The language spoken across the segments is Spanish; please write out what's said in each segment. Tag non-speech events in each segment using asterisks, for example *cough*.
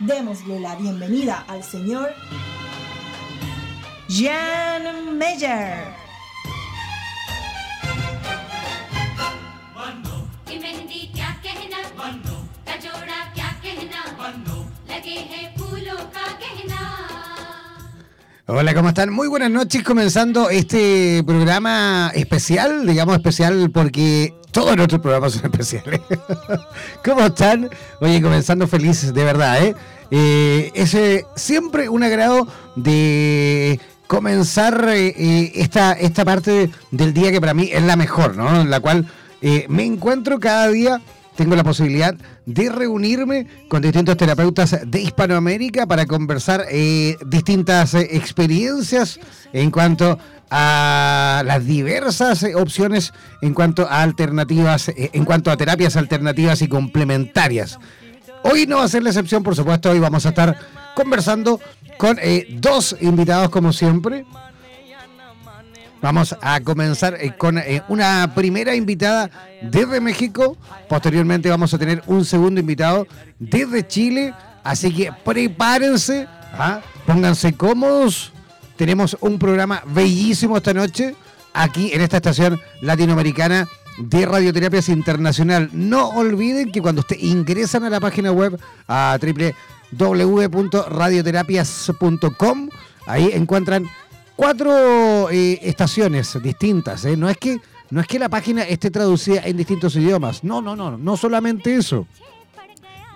Démosle la bienvenida al señor Jan Meyer. Hola, ¿cómo están? Muy buenas noches, comenzando este programa especial, digamos especial porque todos nuestros programas son especiales. *laughs* ¿Cómo están? Oye, comenzando felices, de verdad, ¿eh? eh es eh, siempre un agrado de comenzar eh, esta, esta parte del día que para mí es la mejor, ¿no? En la cual me encuentro cada día tengo la posibilidad de reunirme con distintos terapeutas de Hispanoamérica para conversar eh, distintas eh, experiencias en cuanto a las diversas eh, opciones en cuanto a alternativas, en cuanto a terapias alternativas y complementarias. Hoy no va a ser la excepción, por supuesto, hoy vamos a estar conversando con dos invitados como siempre. Vamos a comenzar eh, con eh, una primera invitada desde México. Posteriormente vamos a tener un segundo invitado desde Chile. Así que prepárense, ¿ah? pónganse cómodos. Tenemos un programa bellísimo esta noche aquí en esta estación latinoamericana de Radioterapias Internacional. No olviden que cuando ustedes ingresan a la página web a www.radioterapias.com, ahí encuentran cuatro eh, estaciones distintas. ¿eh? No, es que, no es que la página esté traducida en distintos idiomas. No, no, no, no solamente eso.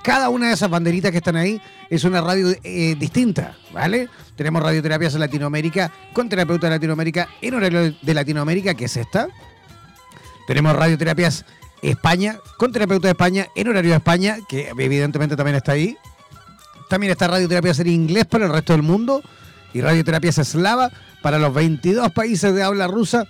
Cada una de esas banderitas que están ahí es una radio eh, distinta, ¿vale? Tenemos radioterapias en Latinoamérica con terapeuta de Latinoamérica en horario de Latinoamérica, que es esta. Tenemos radioterapias España con terapeuta de España en horario de España, que evidentemente también está ahí. También está radioterapias en inglés para el resto del mundo y radioterapias eslava para los 22 países de habla rusa,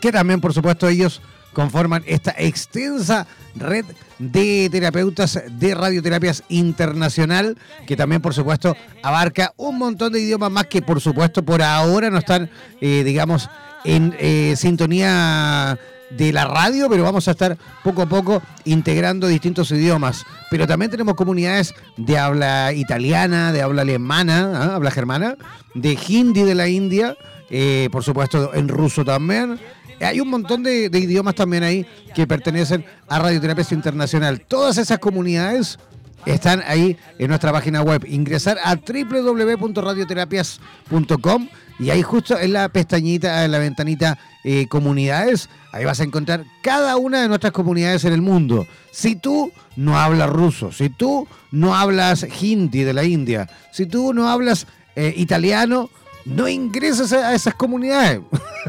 que también, por supuesto, ellos conforman esta extensa red de terapeutas de radioterapias internacional, que también, por supuesto, abarca un montón de idiomas más que, por supuesto, por ahora no están, eh, digamos, en eh, sintonía de la radio, pero vamos a estar poco a poco integrando distintos idiomas. Pero también tenemos comunidades de habla italiana, de habla alemana, ¿ah? habla germana, de hindi de la India, eh, por supuesto en ruso también. Hay un montón de, idiomas también ahí que pertenecen a Radioterapia Internacional. Todas esas comunidades están ahí en nuestra página web. Ingresar a www.radioterapias.com y ahí justo en la pestañita, en la ventanita eh, comunidades, ahí vas a encontrar cada una de nuestras comunidades en el mundo. Si tú no hablas ruso, si tú no hablas hindi de la India, si tú no hablas eh, italiano, no ingresas a, esas comunidades.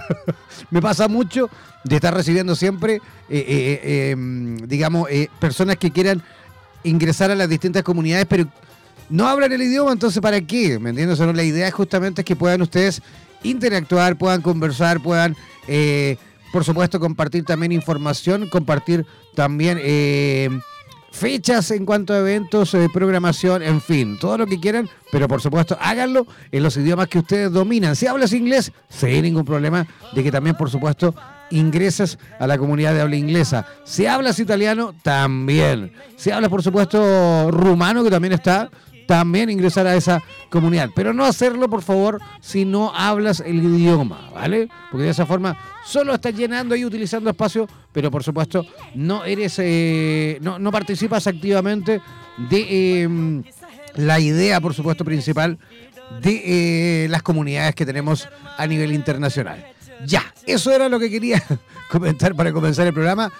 *laughs* Me pasa mucho de estar recibiendo siempre, eh, em, digamos, personas que quieran ingresar a las distintas comunidades, pero no hablan el idioma, entonces ¿para qué? ¿Me entiendes? la idea es justamente que puedan ustedes interactuar, puedan conversar, puedan, eh, por supuesto, compartir también información, compartir también eh, fechas en cuanto a eventos, eh, programación, en fin, todo lo que quieran, pero por supuesto háganlo en los idiomas que ustedes dominan. Si hablas inglés, sin ningún problema de que también, por supuesto, ingreses a la comunidad de habla inglesa. Si hablas italiano, también. Si hablas, por supuesto, rumano, que también está, también ingresar a esa comunidad. Pero no hacerlo, por favor, si no hablas el idioma, ¿vale? Porque de esa forma solo estás llenando y utilizando espacio, pero por supuesto no eres, eh, no, participas activamente de em, la idea, por supuesto, principal de eh, las comunidades que tenemos a nivel internacional. Ya, eso era lo que quería *laughs* comentar para comenzar el programa.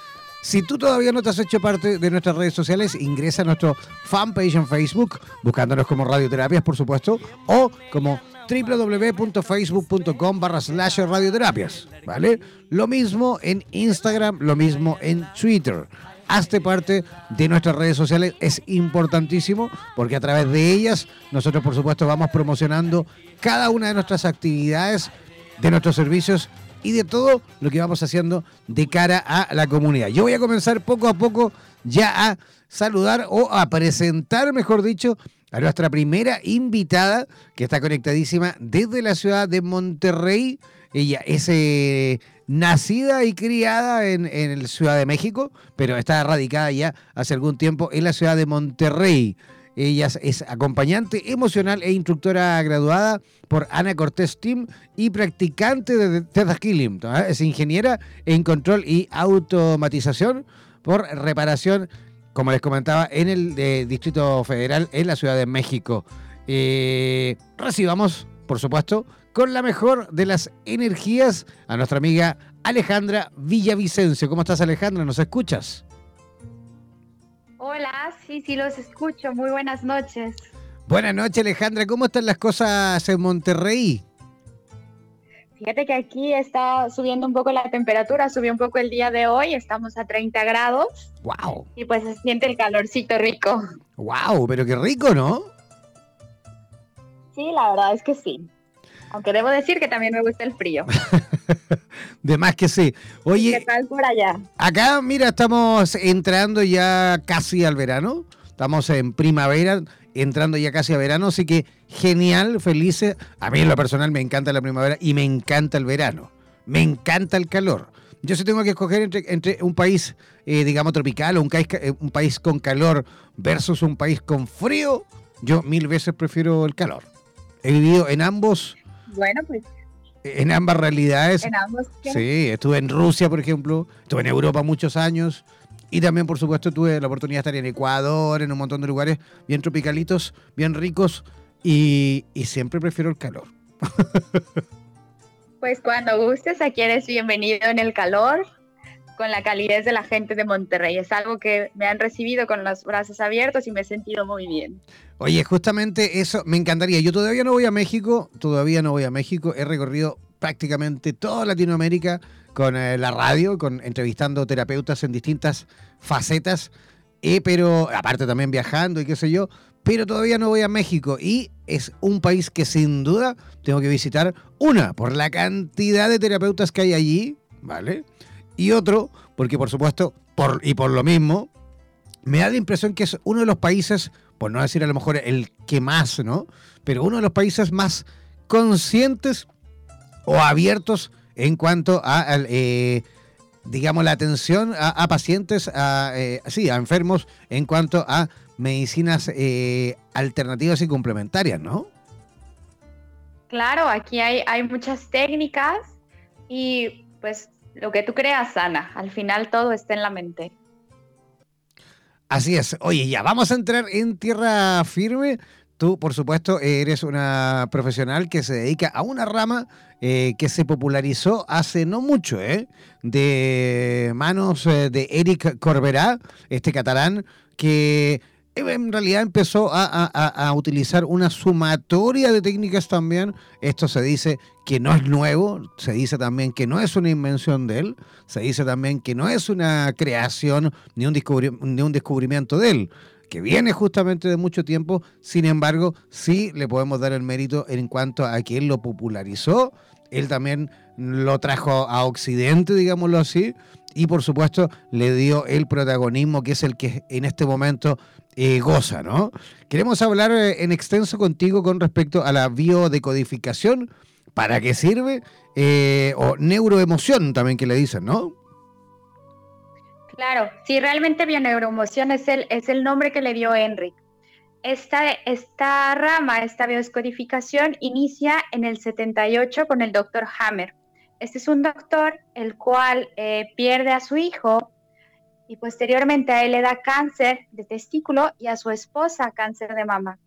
Si tú todavía no te has hecho parte de nuestras redes sociales, ingresa a nuestro fanpage en Facebook, buscándonos como Radioterapias, por supuesto, o como www.facebook.com barra slash radioterapias, ¿vale? Lo mismo en Instagram, lo mismo en Twitter. Hazte parte de nuestras redes sociales, es importantísimo porque a través de ellas nosotros por supuesto vamos promocionando cada una de nuestras actividades, de nuestros servicios y de todo lo que vamos haciendo de cara a la comunidad. Yo voy a comenzar poco a poco ya a saludar o a presentar, mejor dicho, a nuestra primera invitada que está conectadísima desde la ciudad de Monterrey. Ella es eh, nacida y criada en, en la Ciudad de México, pero está radicada ya hace algún tiempo en la ciudad de Monterrey. Ella es acompañante emocional e instructora graduada por Ana Cortés Team y practicante de Theta Healing. Es ingeniera en control y automatización por reparación, como les comentaba, en el eh, Distrito Federal en la Ciudad de México. Eh, recibamos, por supuesto, con la mejor de las energías a nuestra amiga Alejandra Villavicencio. ¿Cómo estás, Alejandra? ¿Nos escuchas? Hola, sí, sí, los escucho. Muy buenas noches. Buenas noches, Alejandra. ¿Cómo están las cosas en Monterrey? Fíjate que aquí está subiendo un poco la temperatura, subió un poco el día de hoy, estamos a 30 grados. ¡Wow! Y pues se siente el calorcito rico. ¡Wow! Pero qué rico, ¿no? Sí, la verdad es que sí. Aunque debo decir que también me gusta el frío. *laughs* de más que sí. Oye, ¿qué tal por allá? Acá, mira, estamos entrando ya casi al verano. Estamos en primavera, entrando ya casi a verano, así que genial, felices. A mí en lo personal me encanta la primavera y me encanta el verano. Me encanta el calor. Yo si tengo que escoger entre, un país, eh, digamos, tropical o un eh, un país con calor versus un país con frío, yo mil veces prefiero el calor. He vivido en ambos bueno, pues. En ambas realidades. En ambos. Sí, estuve en Rusia, por ejemplo, estuve en Europa muchos años. Y también, por supuesto, tuve la oportunidad de estar en Ecuador, en un montón de lugares bien tropicalitos, bien ricos. Y, y siempre prefiero el calor. *laughs* Pues cuando gustes, aquí eres bienvenido en el calor con la calidez de la gente de Monterrey. Es algo que me han recibido con los brazos abiertos y me he sentido muy bien. Oye, justamente eso me encantaría. Yo todavía no voy a México, todavía no voy a México. He recorrido prácticamente toda Latinoamérica con eh, la radio, con entrevistando terapeutas en distintas facetas, eh, pero aparte también viajando y qué sé yo, pero todavía no voy a México y es un país que sin duda tengo que visitar, una, por la cantidad de terapeutas que hay allí, ¿vale? Y otro, porque por supuesto, por, y por lo mismo, me da la impresión que es uno de los países, por no decir a lo mejor el que más, ¿no? Pero uno de los países más conscientes o abiertos en cuanto a, eh, digamos, la atención a, pacientes, a, eh, sí, a enfermos en cuanto a medicinas eh, alternativas y complementarias, ¿no? Claro, aquí hay, hay muchas técnicas y pues lo que tú creas sana. Al final todo está en la mente. Así es. Oye, ya vamos a entrar en tierra firme. Tú, por supuesto, eres una profesional que se dedica a una rama eh, que se popularizó hace no mucho, ¿eh? de manos eh, de Eric Corberá, este catalán, que en realidad empezó a, utilizar una sumatoria de técnicas también. Esto se dice que no es nuevo, se dice también que no es una invención de él, se dice también que no es una creación ni un, ni un descubrimiento de él, que viene justamente de mucho tiempo, sin embargo, sí le podemos dar el mérito en cuanto a que él lo popularizó, él también lo trajo a Occidente, digámoslo así, y por supuesto le dio el protagonismo que es el que en este momento eh, goza, ¿no? Queremos hablar eh, en extenso contigo con respecto a la biodecodificación, para qué sirve, eh, o neuroemoción también que le dicen, ¿no? Claro, sí, realmente bioneuroemoción es el, es el nombre que le dio Enric. Esta, esta rama, esta biodescodificación, inicia en el 78 con el doctor Hammer. Este es un doctor el cual pierde a su hijo y posteriormente a él le da cáncer de testículo y a su esposa cáncer de mama.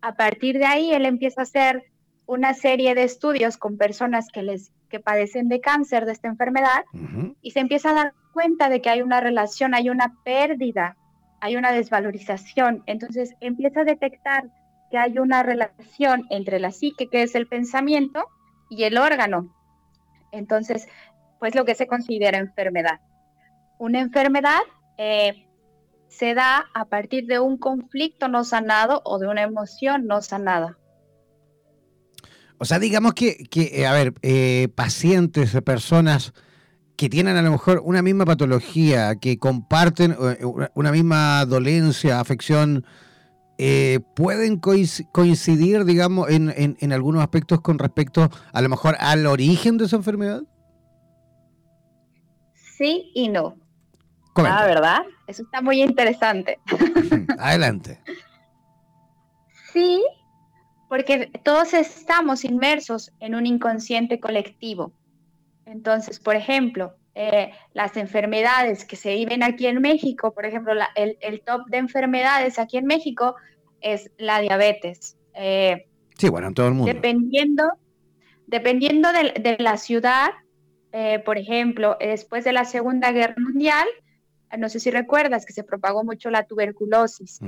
A partir de ahí él empieza a hacer una serie de estudios con personas que les que padecen de cáncer de esta enfermedad y se empieza a dar cuenta de que hay una relación, hay una pérdida, hay una desvalorización. Entonces empieza a detectar que hay una relación entre la psique, que es el pensamiento, y el órgano. Entonces, pues lo que se considera enfermedad una enfermedad eh, se da a partir de un conflicto no sanado o de una emoción no sanada. O sea, digamos que, eh, a ver, eh, pacientes, personas que tienen a lo mejor una misma patología, que comparten una misma dolencia, afección, pueden coincidir, digamos, en, en, algunos aspectos con respecto a lo mejor al origen de esa enfermedad? Sí y no. Ah, ¿verdad? Eso está muy interesante. Adelante. Sí, porque todos estamos inmersos en un inconsciente colectivo. Entonces, por ejemplo, eh, las enfermedades que se viven aquí en México, por ejemplo, el, top de enfermedades aquí en México es la diabetes. Eh, sí, bueno, en todo el mundo. Dependiendo, dependiendo de, la ciudad, eh, por ejemplo, después de la Segunda Guerra Mundial, no sé si recuerdas que se propagó mucho la tuberculosis.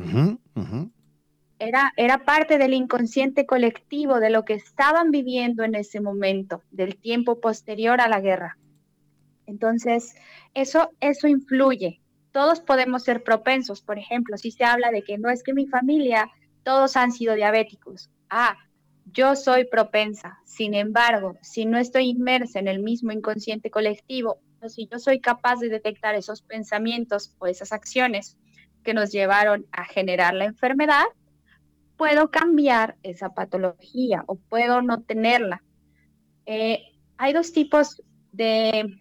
Era, era parte del inconsciente colectivo de lo que estaban viviendo en ese momento, del tiempo posterior a la guerra. Entonces, eso, eso influye. Todos podemos ser propensos. Por ejemplo, si se habla de que no es que mi familia, todos han sido diabéticos. Ah, yo soy propensa. Sin embargo, si no estoy inmersa en el mismo inconsciente colectivo si yo soy capaz de detectar esos pensamientos o esas acciones que nos llevaron a generar la enfermedad, puedo cambiar esa patología o puedo no tenerla. Eh, hay dos tipos de,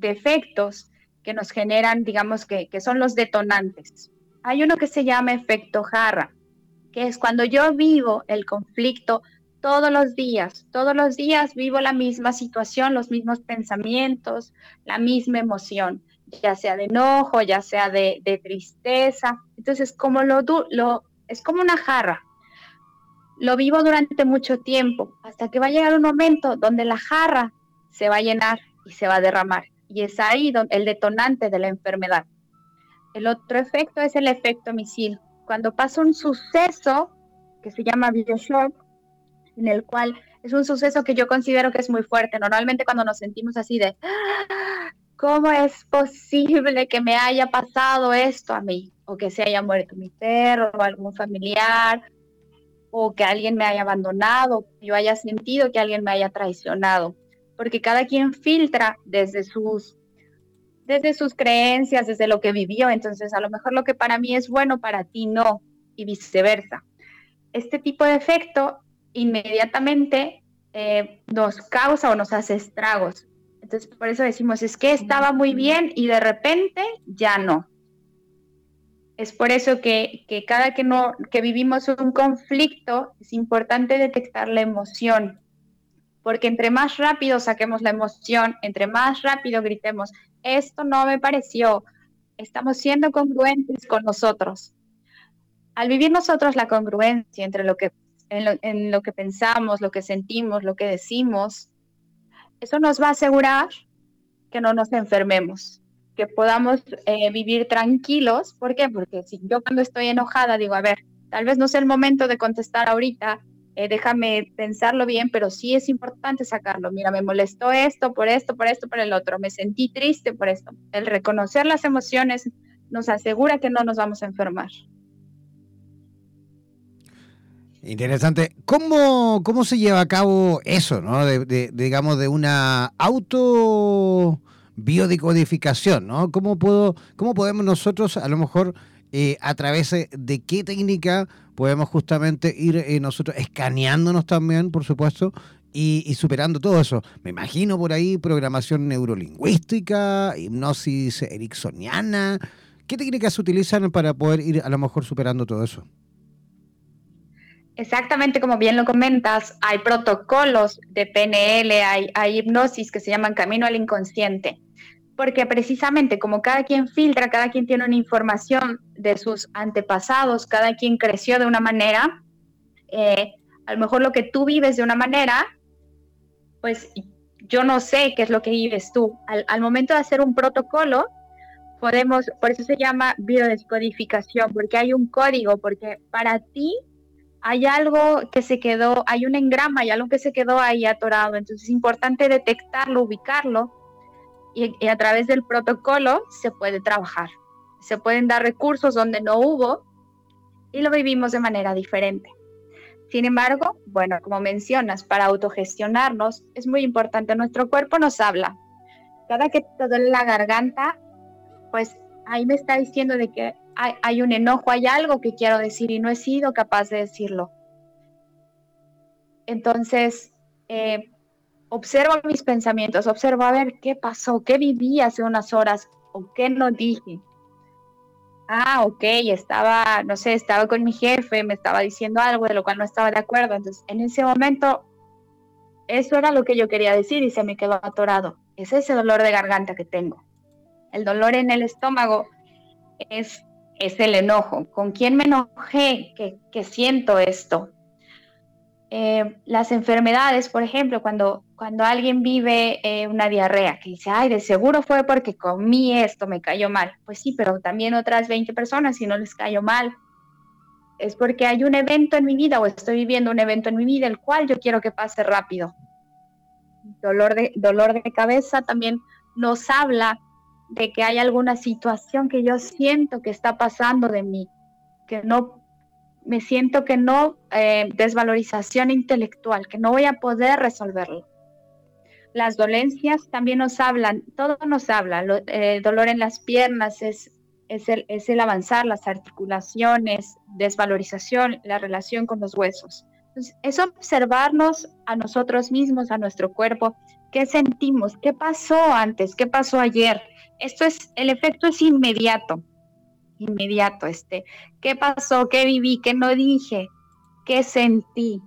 efectos que nos generan, digamos que, que son los detonantes. Hay uno que se llama efecto jarra, que es cuando yo vivo el conflicto todos los días, todos los días vivo la misma situación, los mismos pensamientos, la misma emoción, ya sea de enojo, ya sea de, tristeza. Entonces, como lo, lo, es como una jarra. Lo vivo durante mucho tiempo, hasta que va a llegar un momento donde la jarra se va a llenar y se va a derramar. Y es ahí donde, el detonante de la enfermedad. El otro efecto es el efecto misil. Cuando pasa un suceso que se llama bioshock, en el cual es un suceso que yo considero que es muy fuerte. Normalmente cuando nos sentimos así de, ¿cómo es posible que me haya pasado esto a mí? O que se haya muerto mi perro o algún familiar, o que alguien me haya abandonado, yo haya sentido que alguien me haya traicionado. Porque cada quien filtra desde sus desde sus creencias, desde lo que vivió. Entonces, a lo mejor lo que para mí es bueno, para ti no, y viceversa. Este tipo de efecto inmediatamente eh, nos causa o nos hace estragos. Entonces, por eso decimos, es que estaba muy bien y de repente ya no. Es por eso que, cada que, no, que vivimos un conflicto es importante detectar la emoción, porque entre más rápido saquemos la emoción, entre más rápido gritemos, esto no me pareció, estamos siendo congruentes con nosotros. Al vivir nosotros la congruencia entre lo que en lo, que pensamos, lo que sentimos, lo que decimos, eso nos va a asegurar que no nos enfermemos, que podamos eh, vivir tranquilos. ¿Por qué? Porque si yo cuando estoy enojada digo, a ver, tal vez no sea el momento de contestar ahorita, eh, déjame pensarlo bien, pero sí es importante sacarlo. Mira, me molestó esto, por esto, por esto, por el otro, me sentí triste por esto. El reconocer las emociones nos asegura que no nos vamos a enfermar. Interesante. ¿Cómo, ¿Cómo se lleva a cabo eso, ¿no? De, digamos, de una auto biodecodificación, ¿no? ¿Cómo, puedo, cómo podemos nosotros, a lo mejor, eh, a través de qué técnica podemos justamente ir eh, nosotros escaneándonos también, por supuesto, y, superando todo eso. Me imagino por ahí programación neurolingüística, hipnosis ericksoniana. ¿Qué técnicas se utilizan para poder ir a lo mejor superando todo eso? Exactamente como bien lo comentas, hay protocolos de PNL, hay, hay hipnosis que se llaman camino al inconsciente, porque precisamente como cada quien filtra, cada quien tiene una información de sus antepasados, cada quien creció de una manera, eh, a lo mejor lo que tú vives de una manera, pues yo no sé qué es lo que vives tú. Al, al momento de hacer un protocolo, podemos, por eso se llama biodescodificación, porque hay un código, porque para ti hay algo que se quedó, hay un engrama, hay algo que se quedó ahí atorado. Entonces es importante detectarlo, ubicarlo y, a través del protocolo se puede trabajar. Se pueden dar recursos donde no hubo y lo vivimos de manera diferente. Sin embargo, bueno, como mencionas, para autogestionarnos es muy importante. Nuestro cuerpo nos habla. Cada que te duele la garganta, pues ahí me está diciendo de que hay, un enojo, hay algo que quiero decir y no he sido capaz de decirlo. Entonces, eh, observo mis pensamientos, observo a ver qué pasó, qué viví hace unas horas o qué no dije. Ah, ok, estaba, no sé, estaba con mi jefe, me estaba diciendo algo de lo cual no estaba de acuerdo. Entonces, en ese momento, eso era lo que yo quería decir y se me quedó atorado. Es ese dolor de garganta que tengo. El dolor en el estómago es es el enojo. ¿Con quién me enojé que, siento esto? Eh, las enfermedades, por ejemplo, cuando, alguien vive eh, una diarrea, que dice, ay, de seguro fue porque comí esto, me cayó mal. Pues sí, pero también otras 20 personas, si no les cayó mal, es porque hay un evento en mi vida o estoy viviendo un evento en mi vida el cual yo quiero que pase rápido. Dolor de, dolor de cabeza también nos habla de que hay alguna situación que yo siento que está pasando de mí, que no, me siento que no, eh, desvalorización intelectual, que no voy a poder resolverlo. Las dolencias también nos hablan, todo nos habla, el eh, dolor en las piernas es, es, el, es el avanzar, las articulaciones, desvalorización, la relación con los huesos. Es observarnos a nosotros mismos, a nuestro cuerpo, qué sentimos, qué pasó antes, qué pasó ayer, esto es, el efecto es inmediato, inmediato, este, ¿qué pasó? ¿Qué viví? ¿Qué no dije? ¿Qué sentí?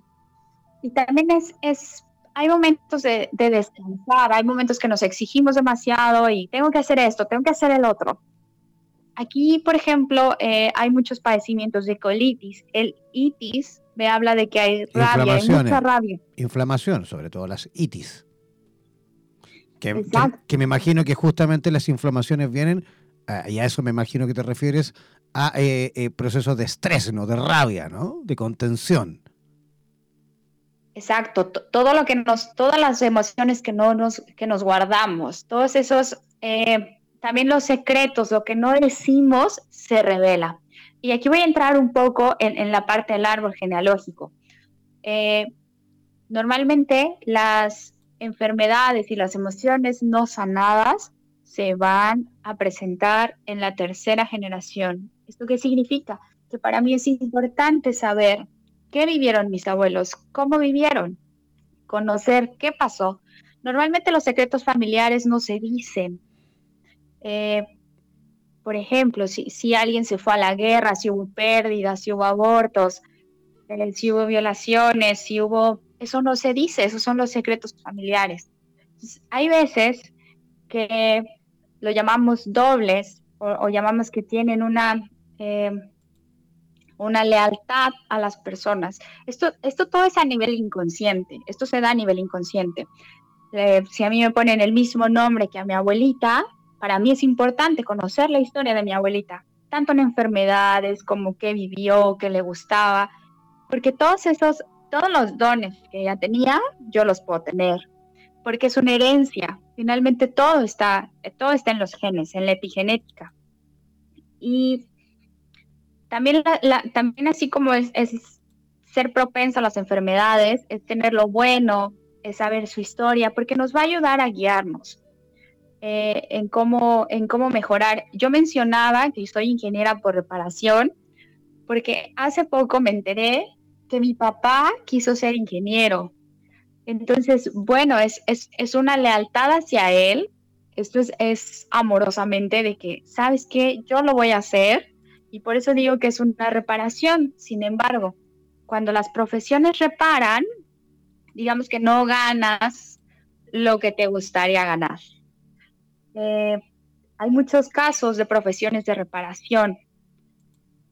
Y también es, es hay momentos de, descansar, hay momentos que nos exigimos demasiado y tengo que hacer esto, tengo que hacer el otro. Aquí, por ejemplo, eh, hay muchos padecimientos de colitis. El itis me habla de que hay rabia, hay mucha rabia. Inflamación, sobre todo las itis. Que, me imagino que justamente las inflamaciones vienen, ah, y a eso me imagino que te refieres, a eh, eh, procesos de estrés, ¿no? De rabia, ¿no? De contención. Exacto, todo lo que nos, todas las emociones que no nos, que nos guardamos, todos esos, eh, también los secretos, lo que no decimos, se revela. Y aquí voy a entrar un poco en, en la parte del árbol genealógico. normalmente las, enfermedades y las emociones no sanadas se van a presentar en la tercera generación. ¿Esto qué significa? Que para mí es importante saber qué vivieron mis abuelos, cómo vivieron, conocer qué pasó. Normalmente los secretos familiares no se dicen. Eh, por ejemplo, si, si, alguien se fue a la guerra, si hubo pérdidas, si hubo abortos, eh, si hubo violaciones, si hubo eso no se dice, esos son los secretos familiares. hay veces que lo llamamos dobles o, llamamos que tienen una, eh, una lealtad a las personas. Esto, esto todo es a nivel inconsciente, esto se da a nivel inconsciente. Eh, si a mí me ponen el mismo nombre que a mi abuelita, para mí es importante conocer la historia de mi abuelita, tanto en enfermedades como qué vivió, qué le gustaba, porque todos esos todos los dones que ella tenía, yo los puedo tener, porque es una herencia. Finalmente todo está, todo está en los genes, en la epigenética. Y también, también así como es, ser propenso a las enfermedades, es tener lo bueno, es saber su historia, porque nos va a ayudar a guiarnos. eh, en, cómo, en cómo mejorar. Yo mencionaba que soy ingeniera por reparación porque hace poco me enteré que mi papá quiso ser ingeniero. Entonces, bueno, es, es, es una lealtad hacia él. Esto es, es amorosamente de que, ¿sabes qué? Yo lo voy a hacer y por eso digo que es una reparación. Sin embargo, cuando las profesiones reparan, digamos que no ganas lo que te gustaría ganar. Eh, hay muchos casos de profesiones de reparación.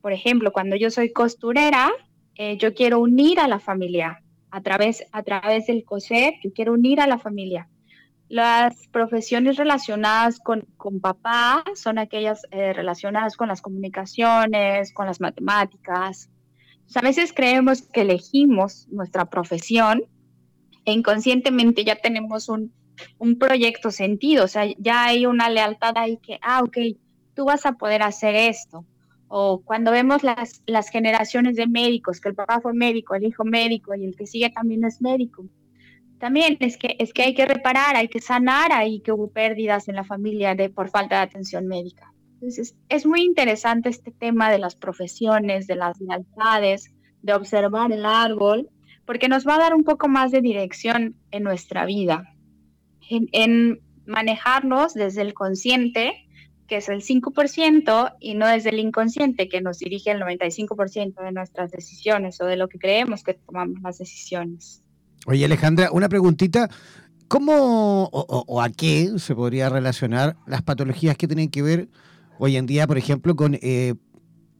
Por ejemplo, cuando yo soy costurera, eh, yo quiero unir a la familia a través, a través del coser, yo quiero unir a la familia. Las profesiones relacionadas con, con papá son aquellas eh, relacionadas con las comunicaciones, con las matemáticas. a veces creemos que elegimos nuestra profesión e inconscientemente ya tenemos un, un proyecto sentido, o sea, ya hay una lealtad ahí que, ah, ok, tú vas a poder hacer esto. O cuando vemos las, las generaciones de médicos, que el papá fue médico, el hijo médico y el que sigue también es médico. También es que, es que hay que reparar, hay que sanar ahí que hubo pérdidas en la familia de, por falta de atención médica. Entonces, es muy interesante este tema de las profesiones, de las lealtades, de observar el árbol, porque nos va a dar un poco más de dirección en nuestra vida en, manejarnos desde el consciente, que es el 5%, y no desde el inconsciente, que nos dirige el 95% de nuestras decisiones o de lo que creemos que tomamos las decisiones. Oye, Alejandra, una preguntita. ¿Cómo o, a qué se podría relacionar las patologías que tienen que ver hoy en día, por ejemplo, con eh,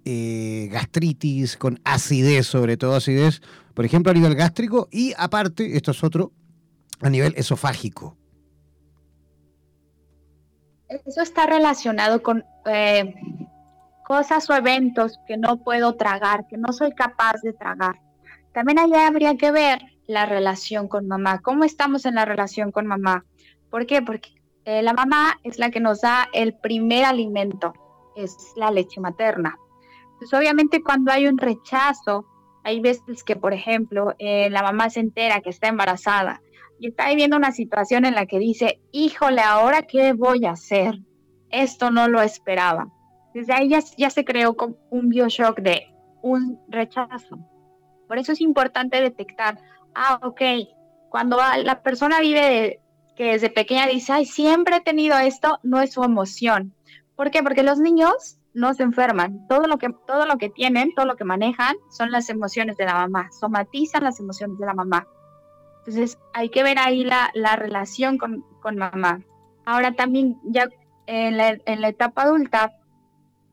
eh, gastritis, con acidez, sobre todo acidez, por ejemplo, a nivel gástrico y aparte, esto es otro, a nivel esofágico? Eso está relacionado con eh, cosas o eventos que no puedo tragar, que no soy capaz de tragar. También allá habría que ver la relación con mamá. ¿Cómo estamos en la relación con mamá? ¿Por qué? Porque eh, la mamá es la que nos da el primer alimento, es la leche materna. Pues obviamente cuando hay un rechazo, hay veces que, por ejemplo, eh, la mamá se entera que está embarazada y está viviendo una situación en la que dice, híjole, ahora qué voy a hacer. Esto no lo esperaba. Desde ahí ya, se creó un bioshock de un rechazo. Por eso es importante detectar, ah, ok, cuando la persona vive de, que desde pequeña dice, ay, siempre he tenido esto, no es su emoción. ¿Por qué? Porque los niños no se enferman. Todo lo que, todo lo que tienen, todo lo que manejan son las emociones de la mamá. Somatizan las emociones de la mamá. Entonces hay que ver ahí la, relación con, mamá. Ahora también ya en la, etapa adulta,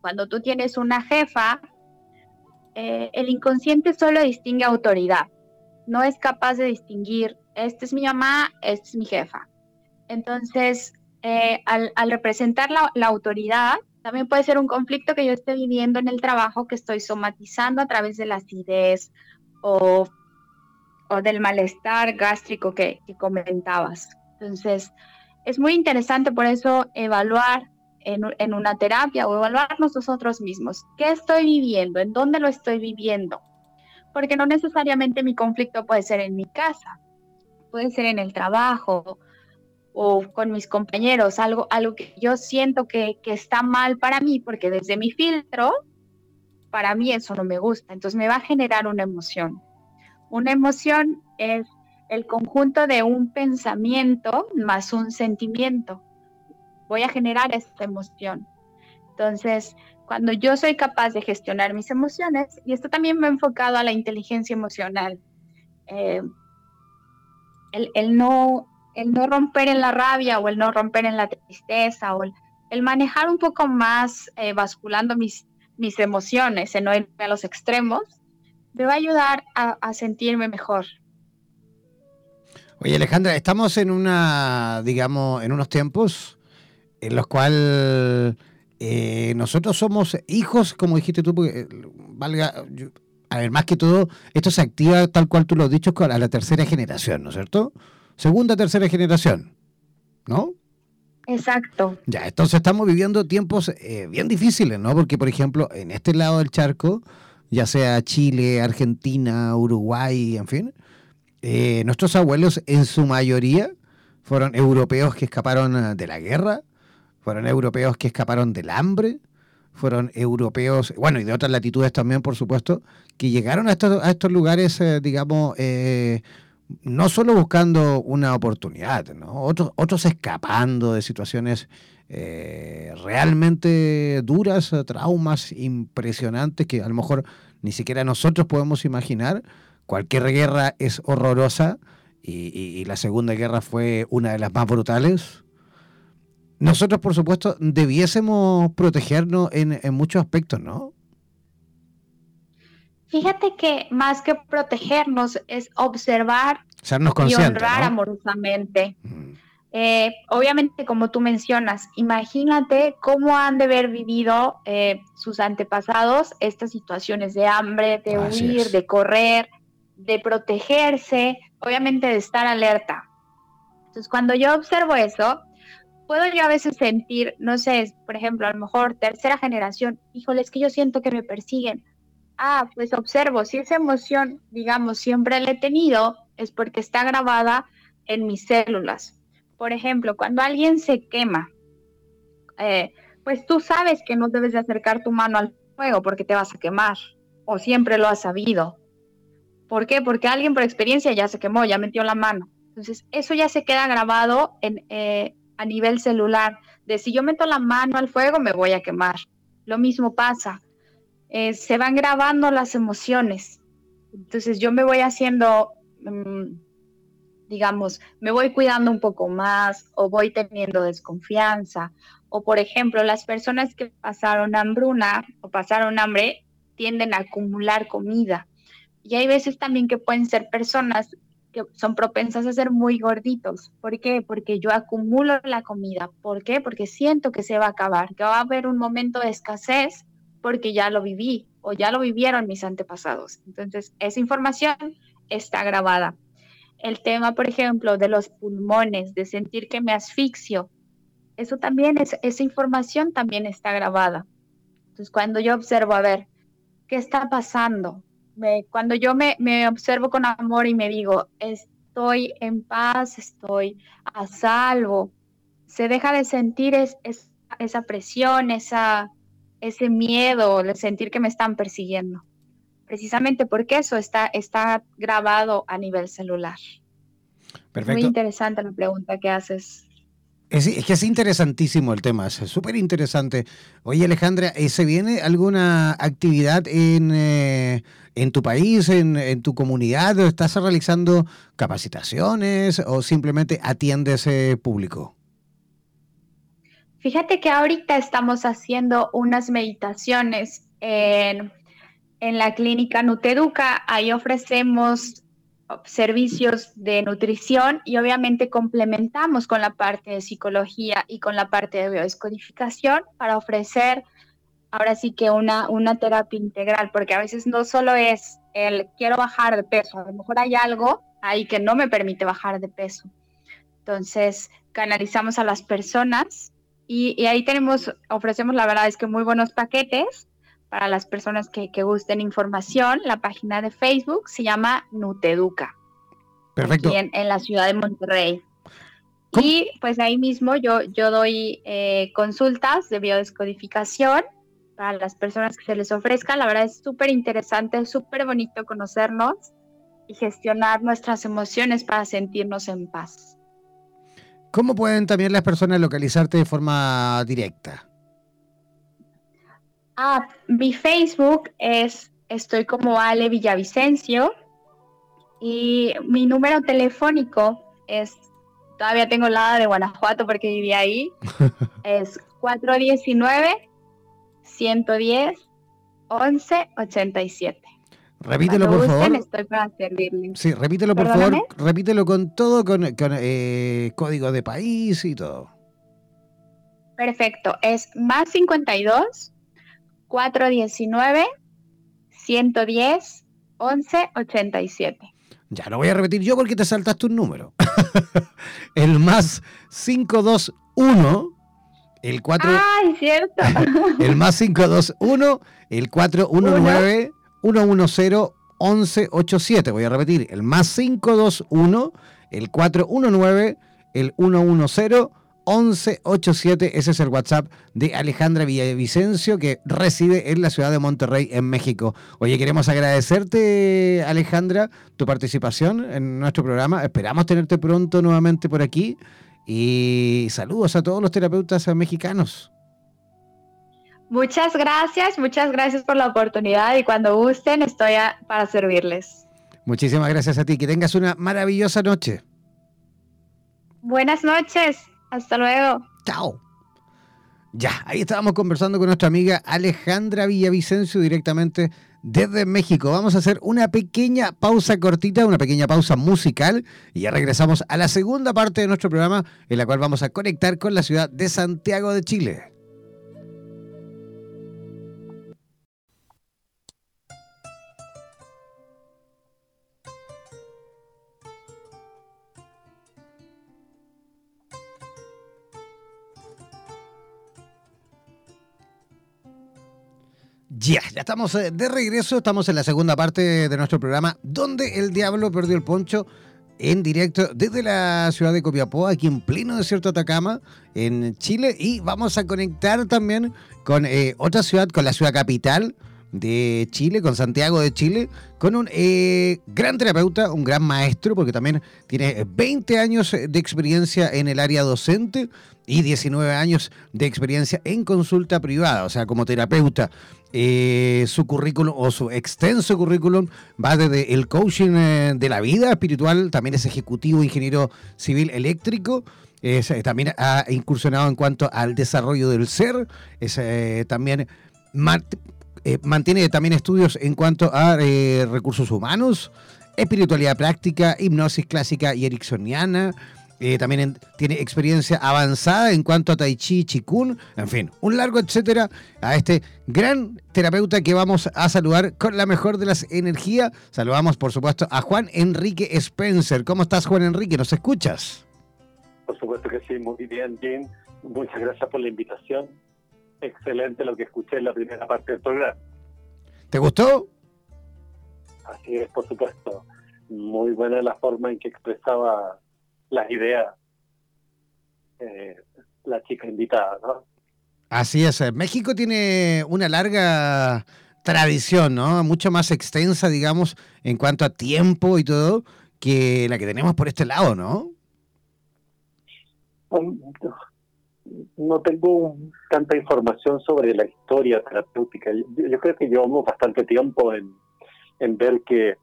cuando tú tienes una jefa, eh, el inconsciente solo distingue autoridad. No es capaz de distinguir, esta es mi mamá, esta es mi jefa. Entonces, eh, al, representar la, la, autoridad, también puede ser un conflicto que yo esté viviendo en el trabajo que estoy somatizando a través de la acidez o o del malestar gástrico que, comentabas. Entonces, es muy interesante por eso evaluar en, una terapia o evaluarnos nosotros mismos. ¿Qué estoy viviendo? ¿En dónde lo estoy viviendo? Porque no necesariamente mi conflicto puede ser en mi casa, puede ser en el trabajo o con mis compañeros, algo, algo que yo siento que, que está mal para mí, porque desde mi filtro, para mí eso no me gusta, entonces me va a generar una emoción. Una emoción es el conjunto de un pensamiento más un sentimiento. Voy a generar esta emoción. Entonces, cuando yo soy capaz de gestionar mis emociones, y esto también me ha enfocado a la inteligencia emocional, eh, el, no, romper en la rabia o el no romper en la tristeza o el, manejar un poco más eh, basculando mis, mis emociones, en no irme a los extremos, me va a ayudar a, sentirme mejor. Oye, Alejandra, estamos en una, digamos, en unos tiempos en los cuales eh, nosotros somos hijos, como dijiste tú, porque eh, valga, a ver, más que todo, esto se activa tal cual tú lo has dicho a la tercera generación, ¿no es cierto? Segunda, tercera generación, ¿no? Exacto. Ya, entonces estamos viviendo tiempos eh, bien difíciles, ¿no? Porque, por ejemplo, en este lado del charco, ya sea Chile, Argentina, Uruguay, en fin, eh, nuestros abuelos en su mayoría fueron europeos que escaparon eh, de la guerra fueron europeos que escaparon del hambre, fueron europeos, bueno, y de otras latitudes también, por supuesto, que llegaron a estos, a estos lugares, eh, digamos, no solo buscando una oportunidad, ¿no? otros, otros escapando de situaciones eh, realmente duras, traumas impresionantes que a lo mejor ni siquiera nosotros podemos imaginar. Cualquier guerra es horrorosa y, la Segunda Guerra fue una de las más brutales. Nosotros, por supuesto, debiésemos protegernos en, en muchos aspectos, ¿no? Fíjate que más que protegernos es observar y honrar amorosamente. Mm. Eh, obviamente, como tú mencionas, imagínate cómo han de haber vivido eh, sus antepasados estas situaciones de hambre, de huir, de correr, de protegerse, obviamente de estar alerta. Entonces, cuando yo observo eso, puedo yo a veces sentir, no sé, por ejemplo, a lo mejor tercera generación, híjole, es que yo siento que me persiguen. Ah, pues observo, si esa emoción, digamos, siempre la he tenido, es porque está grabada en mis células por ejemplo, cuando alguien se quema, eh, pues tú sabes que no debes de acercar tu mano al fuego porque te vas a quemar, o siempre lo has sabido. ¿Por qué? Porque alguien por experiencia ya se quemó, ya metió la mano. Entonces, eso ya se queda grabado en, eh, a nivel celular, de si yo meto la mano al fuego, me voy a quemar. Lo mismo pasa. Eh, se van grabando las emociones. Entonces, yo me voy haciendo... Mm, digamos, me voy cuidando un poco más o voy teniendo desconfianza. O, por ejemplo, las personas que pasaron hambruna o pasaron hambre tienden a acumular comida. Y hay veces también que pueden ser personas que son propensas a ser muy gorditos. ¿Por qué? Porque yo acumulo la comida. ¿Por qué? Porque siento que se va a acabar, que va a haber un momento de escasez porque ya lo viví o ya lo vivieron mis antepasados. Entonces, esa información está grabada el tema, por ejemplo, de los pulmones, de sentir que me asfixio, eso también es, esa información también está grabada. Entonces, cuando yo observo, a ver, ¿qué está pasando? cuando yo me, observo con amor y me digo, estoy en paz, estoy a salvo, se deja de sentir esa presión, esa, ese miedo, de sentir que me están persiguiendo precisamente porque eso está, está grabado a nivel celular. Perfecto. Muy interesante la pregunta que haces. Es, que es interesantísimo el tema, es súper interesante. Oye Alejandra, ¿eh, ¿se viene alguna actividad en, eh, en tu país, en, en, tu comunidad? ¿Estás realizando capacitaciones o simplemente atiendes ese público? Fíjate que ahorita estamos haciendo unas meditaciones en en la clínica Nuteduca. Ahí ofrecemos servicios de nutrición y obviamente complementamos con la parte de psicología y con la parte de biodescodificación para ofrecer ahora sí que una, una terapia integral, porque a veces no solo es el quiero bajar de peso, a lo mejor hay algo ahí que no me permite bajar de peso. Entonces, canalizamos a las personas y, y ahí tenemos, ofrecemos la verdad es que muy buenos paquetes para las personas que, gusten información, la página de Facebook se llama Nuteduca. Perfecto. en, la ciudad de Monterrey. Y pues ahí mismo yo, yo doy eh, consultas de biodescodificación para las personas que se les ofrezca. La verdad es súper interesante, súper bonito conocernos y gestionar nuestras emociones para sentirnos en paz. ¿Cómo pueden también las personas localizarte de forma directa? Ah, mi Facebook es, estoy como Ale Villavicencio y mi número telefónico es, todavía tengo la de Guanajuato porque viví ahí, *laughs* es 419 110 1187. Repítelo, por favor. Estoy para servirle. Sí, repítelo, por favor. Repítelo con todo, con, eh, código de país y todo. Perfecto. Es más 52 419 110 1187. Ya lo voy a repetir yo porque te saltaste un número. *laughs* el más 521 el 4 Ay, cierto. *laughs* el más 521 el 419 110 1187. Voy a repetir, el más 521 el 419 el 110 1187. Ese es el WhatsApp de Alejandra Villavicencio, que reside en la ciudad de Monterrey, en México. Oye, queremos agradecerte, Alejandra, tu participación en nuestro programa. Esperamos tenerte pronto nuevamente por aquí. Y saludos a todos los terapeutas mexicanos. Muchas gracias, muchas gracias por la oportunidad y cuando gusten estoy para servirles. Muchísimas gracias a ti, que tengas una maravillosa noche. Buenas noches, hasta luego. Chao. Ya, ahí estábamos conversando con nuestra amiga Alejandra Villavicencio directamente desde México. Vamos a hacer una pequeña pausa cortita, una pequeña pausa musical y ya regresamos a la segunda parte de nuestro programa en la cual vamos a conectar con la ciudad de Santiago de Chile. Ya, ya estamos eh, de regreso, estamos en la segunda parte de nuestro programa, donde el diablo perdió el poncho en directo desde la ciudad de Copiapó, aquí en pleno desierto Atacama, en Chile, y vamos a conectar también con eh, otra ciudad, con la ciudad capital de Chile, con Santiago de Chile, con un eh, gran terapeuta, un gran maestro, porque también tiene 20 años de experiencia en el área docente y 19 años de experiencia en consulta privada, o sea, como terapeuta. Eh, su currículum o su extenso currículum va desde el coaching eh, de la vida espiritual, también es ejecutivo ingeniero civil eléctrico. Eh, también ha incursionado en cuanto al desarrollo del ser, es, también mantiene también estudios en cuanto a recursos humanos, espiritualidad práctica, hipnosis clásica y ericksoniana, eh, también tiene experiencia avanzada en cuanto a Tai Chi, Chikun, en fin, un largo etcétera a este gran terapeuta que vamos a saludar con la mejor de las energías. Saludamos, por supuesto, a Juan Enrique Spencer. ¿Cómo estás, Juan Enrique? ¿Nos escuchas? Por supuesto que sí, muy bien, Jim. Muchas gracias por la invitación. Excelente lo que escuché en la primera parte del programa. ¿Te gustó? Así es, por supuesto. Muy buena la forma en que expresaba las ideas eh, la chica invitada, ¿no? Así es. México tiene una larga tradición, ¿no? Mucho más extensa, digamos, en cuanto a tiempo y todo, que la que tenemos por este lado, ¿no? No tengo tanta información sobre la historia terapéutica. Yo, creo que llevamos bastante tiempo en ver que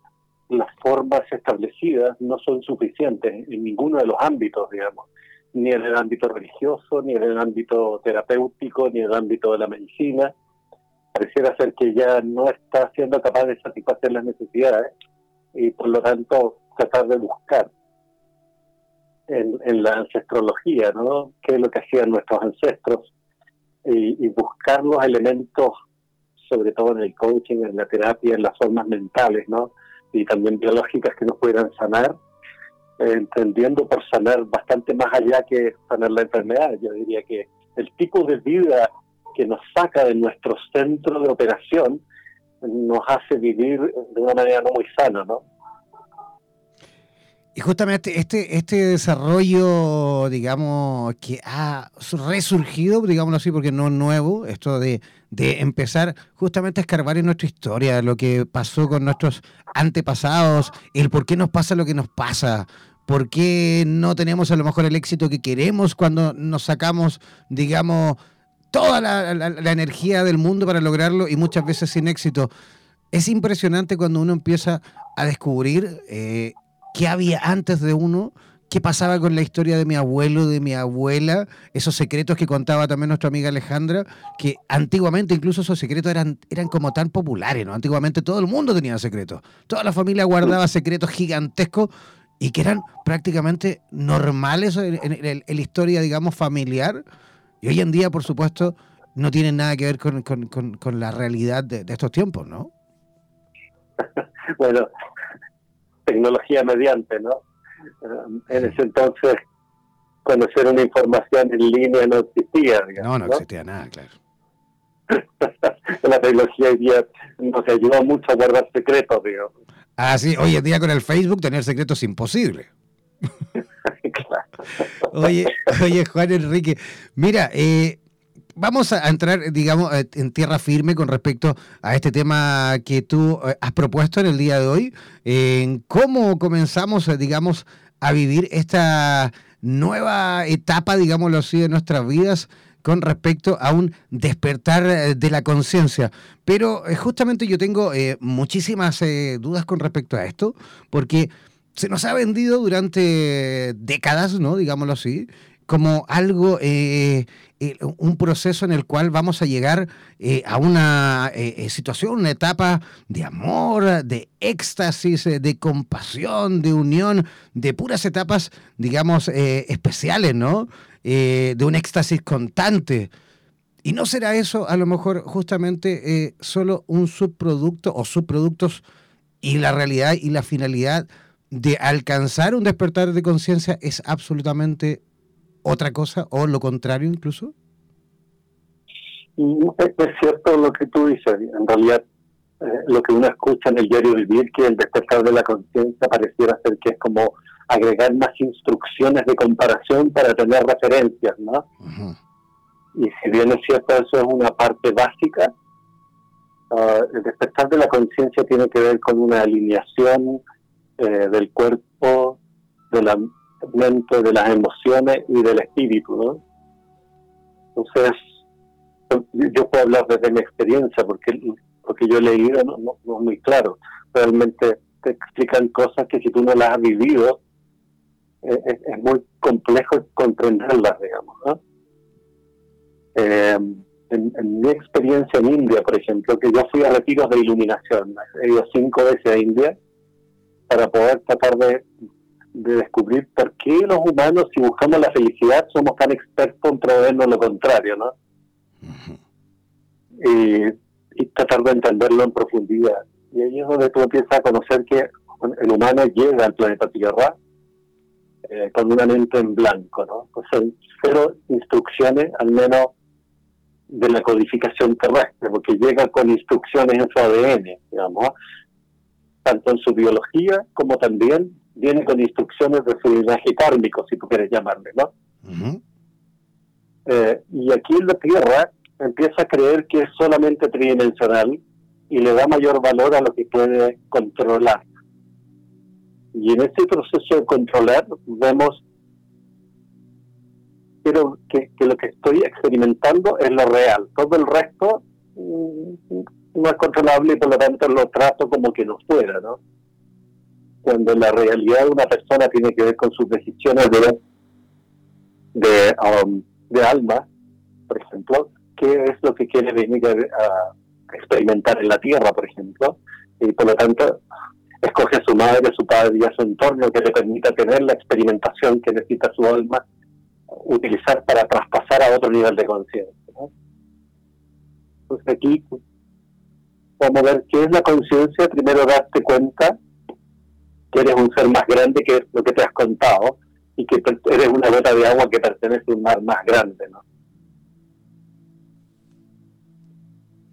las formas establecidas no son suficientes en ninguno de los ámbitos, digamos, ni en el ámbito religioso, ni en el ámbito terapéutico, ni en el ámbito de la medicina. Pareciera ser que ya no está siendo capaz de satisfacer las necesidades y por lo tanto tratar de buscar en, la ancestrología, ¿no? ¿Qué es lo que hacían nuestros ancestros? Y, buscar los elementos, sobre todo en el coaching, en la terapia, en las formas mentales, ¿no? y también biológicas que nos puedan sanar, eh, entendiendo por sanar bastante más allá que sanar la enfermedad. Yo diría que el tipo de vida que nos saca de nuestro centro de operación nos hace vivir de una manera no muy sana, ¿no? Y justamente este, este desarrollo, digamos, que ha resurgido, digámoslo así, porque no es nuevo, esto de, de empezar justamente a escarbar en nuestra historia, lo que pasó con nuestros antepasados, el por qué nos pasa lo que nos pasa, por qué no tenemos a lo mejor el éxito que queremos cuando nos sacamos, digamos, toda la, energía del mundo para lograrlo y muchas veces sin éxito. Es impresionante cuando uno empieza a descubrir eh, qué había antes de uno, qué pasaba con la historia de mi abuelo, de mi abuela, esos secretos que contaba también nuestra amiga Alejandra, que antiguamente incluso esos secretos eran, eran como tan populares, ¿no? Antiguamente todo el mundo tenía secretos, toda la familia guardaba secretos gigantescos y que eran prácticamente normales en, la historia, digamos, familiar. Y hoy en día, por supuesto, no tienen nada que ver con, la realidad de, de estos tiempos, ¿no? *laughs* bueno, tecnología mediante, ¿no? En ese entonces, conocer una información en línea no existía. no, no, existía nada, claro. *laughs* la tecnología hoy día nos ayuda mucho a guardar secretos, digamos. Ah, sí, hoy en día con el Facebook tener secretos es imposible. *laughs* claro. Oye, oye, Juan Enrique, mira, eh, vamos a entrar, digamos, eh, en tierra firme con respecto a este tema que tú eh, has propuesto en el día de hoy, en cómo comenzamos, digamos, a vivir esta nueva etapa, digámoslo así, de nuestras vidas con respecto a un despertar de la conciencia. Pero justamente yo tengo muchísimas dudas con respecto a esto, porque se nos ha vendido durante décadas, ¿no? Digámoslo así, como algo, eh, eh, un proceso en el cual vamos a llegar eh, a una situación, una etapa de amor, de éxtasis, de compasión, de unión, de puras etapas, digamos, especiales, ¿no? de un éxtasis constante. ¿Y no será eso a lo mejor justamente solo un subproducto o subproductos y la realidad y la finalidad de alcanzar un despertar de conciencia es absolutamente otra cosa o lo contrario incluso? Es cierto lo que tú dices, en realidad eh, lo que uno escucha en el diario vivir, que el despertar de la conciencia pareciera ser que es como agregar más instrucciones de comparación para tener referencias, ¿no? Y si bien es cierto, eso es una parte básica, ah, el despertar de la conciencia tiene que ver con una alineación eh, del cuerpo, de la mente, de las emociones y del espíritu, ¿no? Entonces, yo puedo hablar desde mi experiencia, porque porque yo he leído no, es muy claro. Realmente te explican cosas que si tú no las has vivido, eh, es, muy complejo comprenderlas, digamos. ¿no? En, en, mi experiencia en India, por ejemplo, que yo fui a retiros de iluminación, he ido cinco veces a India, para poder tratar de, descubrir por qué los humanos, si buscamos la felicidad, somos tan expertos en proveernos lo contrario, ¿no? y, tratar de entenderlo en profundidad. Y ahí es donde tú empiezas a conocer que el humano llega al planeta Tierra eh, con una mente en blanco, ¿no? O sea, cero instrucciones, al menos de la codificación terrestre, porque llega con instrucciones en su ADN, digamos tanto en su biología como también viene con instrucciones de su linaje kármico, si tú quieres llamarle, ¿no? Eh, y aquí en la Tierra empieza a creer que es solamente tridimensional y le da mayor valor a lo que puede controlar. Y en este proceso de controlar vemos pero que, que lo que estoy experimentando es lo real. Todo el resto mm, no es controlable y por lo tanto lo trato como que no fuera, ¿no? Cuando la realidad de una persona tiene que ver con sus decisiones de, de, um, de alma, por ejemplo, qué es lo que quiere venir a, experimentar en la Tierra, por ejemplo, y por lo tanto escoge a su madre, a su padre y a su entorno que le permita tener la experimentación que necesita su alma utilizar para traspasar a otro nivel de conciencia. Entonces aquí Vamos a ver qué es la conciencia, primero darte cuenta eres un ser más grande que lo que te has contado y que eres una gota de agua que pertenece a un mar más grande, ¿no?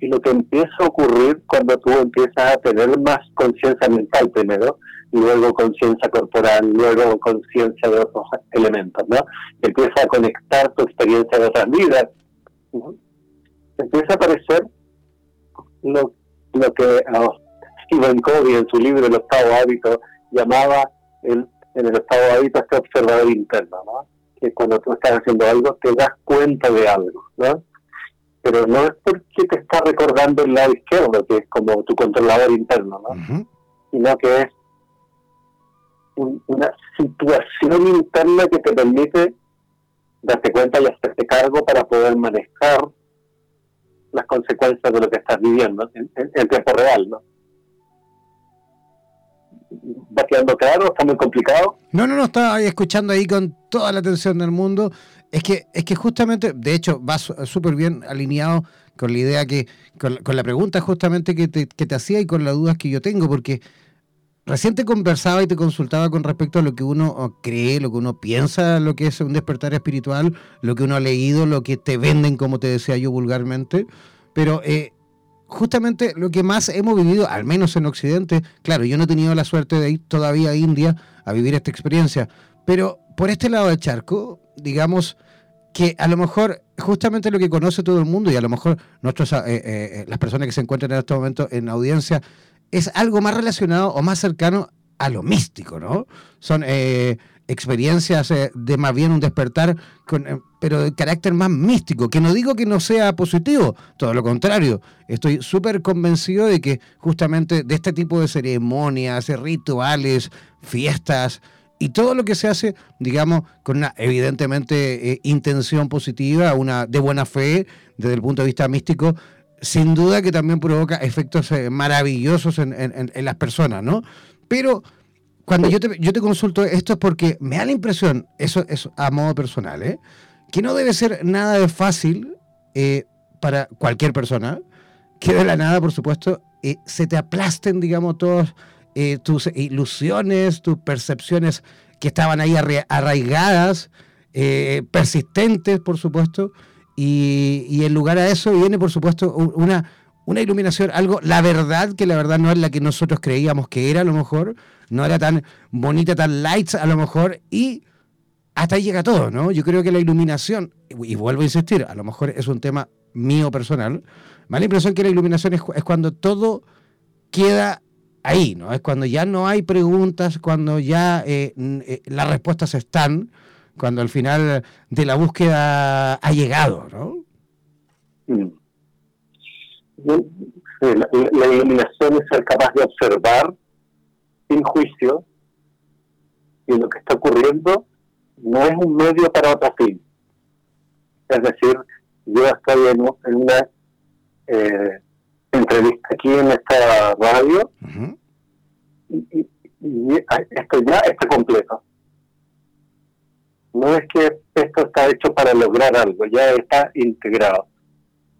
Y lo que empieza a ocurrir cuando tú empiezas a tener más conciencia mental primero, y luego conciencia corporal, luego conciencia de otros elementos, ¿no? Empieza a conectar tu experiencia de otras vidas. Empieza a aparecer lo que uh, Stephen Covey en su libro El octavo hábito llamaba el, en el octavo hábito este observador interno, ¿no? que cuando tú estás haciendo algo te das cuenta de algo, ¿no? pero no es porque te está recordando el lado izquierdo, que es como tu controlador interno, ¿no? sino que es una situación interna que te permite darte cuenta y hacerte cargo para poder manejar las consecuencias de lo que estás viviendo en, tiempo real, ¿no? ¿Va quedando claro? ¿Está muy complicado? No, no, no, estaba escuchando ahí con toda la atención del mundo. Es que, es que justamente, de hecho, va súper bien alineado con la idea que, con, la pregunta justamente que te, que te hacía y con las dudas que yo tengo, porque Recién te conversaba y te consultaba con respecto a lo que uno cree, lo que uno piensa, lo que es un despertar espiritual, lo que uno ha leído, lo que te venden, como te decía yo vulgarmente. Pero eh, justamente lo que más hemos vivido, al menos en Occidente, claro, yo no he tenido la suerte de ir todavía a India a vivir esta experiencia, pero por este lado del charco, digamos que a lo mejor justamente lo que conoce todo el mundo y a lo mejor nuestros, eh, eh, las personas que se encuentran en este momento en audiencia es algo más relacionado o más cercano a lo místico, ¿no? Son eh, experiencias de más bien un despertar, con, pero de carácter más místico, que no digo que no sea positivo, todo lo contrario, estoy súper convencido de que justamente de este tipo de ceremonias, rituales, fiestas, y todo lo que se hace, digamos, con una evidentemente eh, intención positiva, una de buena fe desde el punto de vista místico, sin duda que también provoca efectos eh, maravillosos en, las personas, ¿no? Pero cuando yo te, yo te consulto esto es porque me da la impresión, eso es a modo personal, ¿eh? que no debe ser nada de fácil para cualquier persona, que de la nada, por supuesto, se te aplasten, digamos, todos eh, tus ilusiones, tus percepciones que estaban ahí arraigadas, eh, persistentes, por supuesto, y, en lugar a eso viene, por supuesto, una, una iluminación, algo, la verdad, que la verdad no es la que nosotros creíamos que era a lo mejor, no era tan bonita, tan light a lo mejor, y hasta ahí llega todo, ¿no? Yo creo que la iluminación, y vuelvo a insistir, a lo mejor es un tema mío personal, me da la impresión que la iluminación es, es cuando todo queda ahí, ¿no? Es cuando ya no hay preguntas, cuando ya eh, eh, las respuestas están, cuando al final de la búsqueda ha llegado, ¿no? Mm. La, iluminación es ser capaz de observar sin juicio y lo que está ocurriendo no es un medio para otro fin. Es decir, yo estoy en, una eh, entrevista aquí en esta radio y, esto ya está completo. No es que esto está hecho para lograr algo, ya está integrado.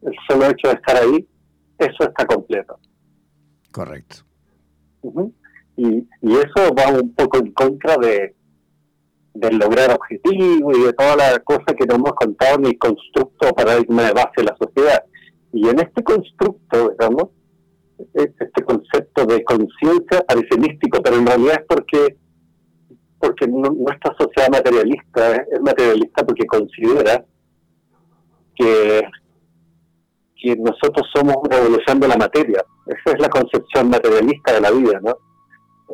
El solo hecho de estar ahí, eso está completo. Correcto. Y, y eso va un poco en contra de, lograr objetivos y de toda la cosa que nos hemos contado en el constructo paradigma de base de la sociedad. Y en este constructo, digamos, este concepto de conciencia parece místico, pero en realidad es porque porque nuestra sociedad materialista es materialista porque considera que, que nosotros somos una evolución de la materia. Esa es la concepción materialista de la vida, ¿no?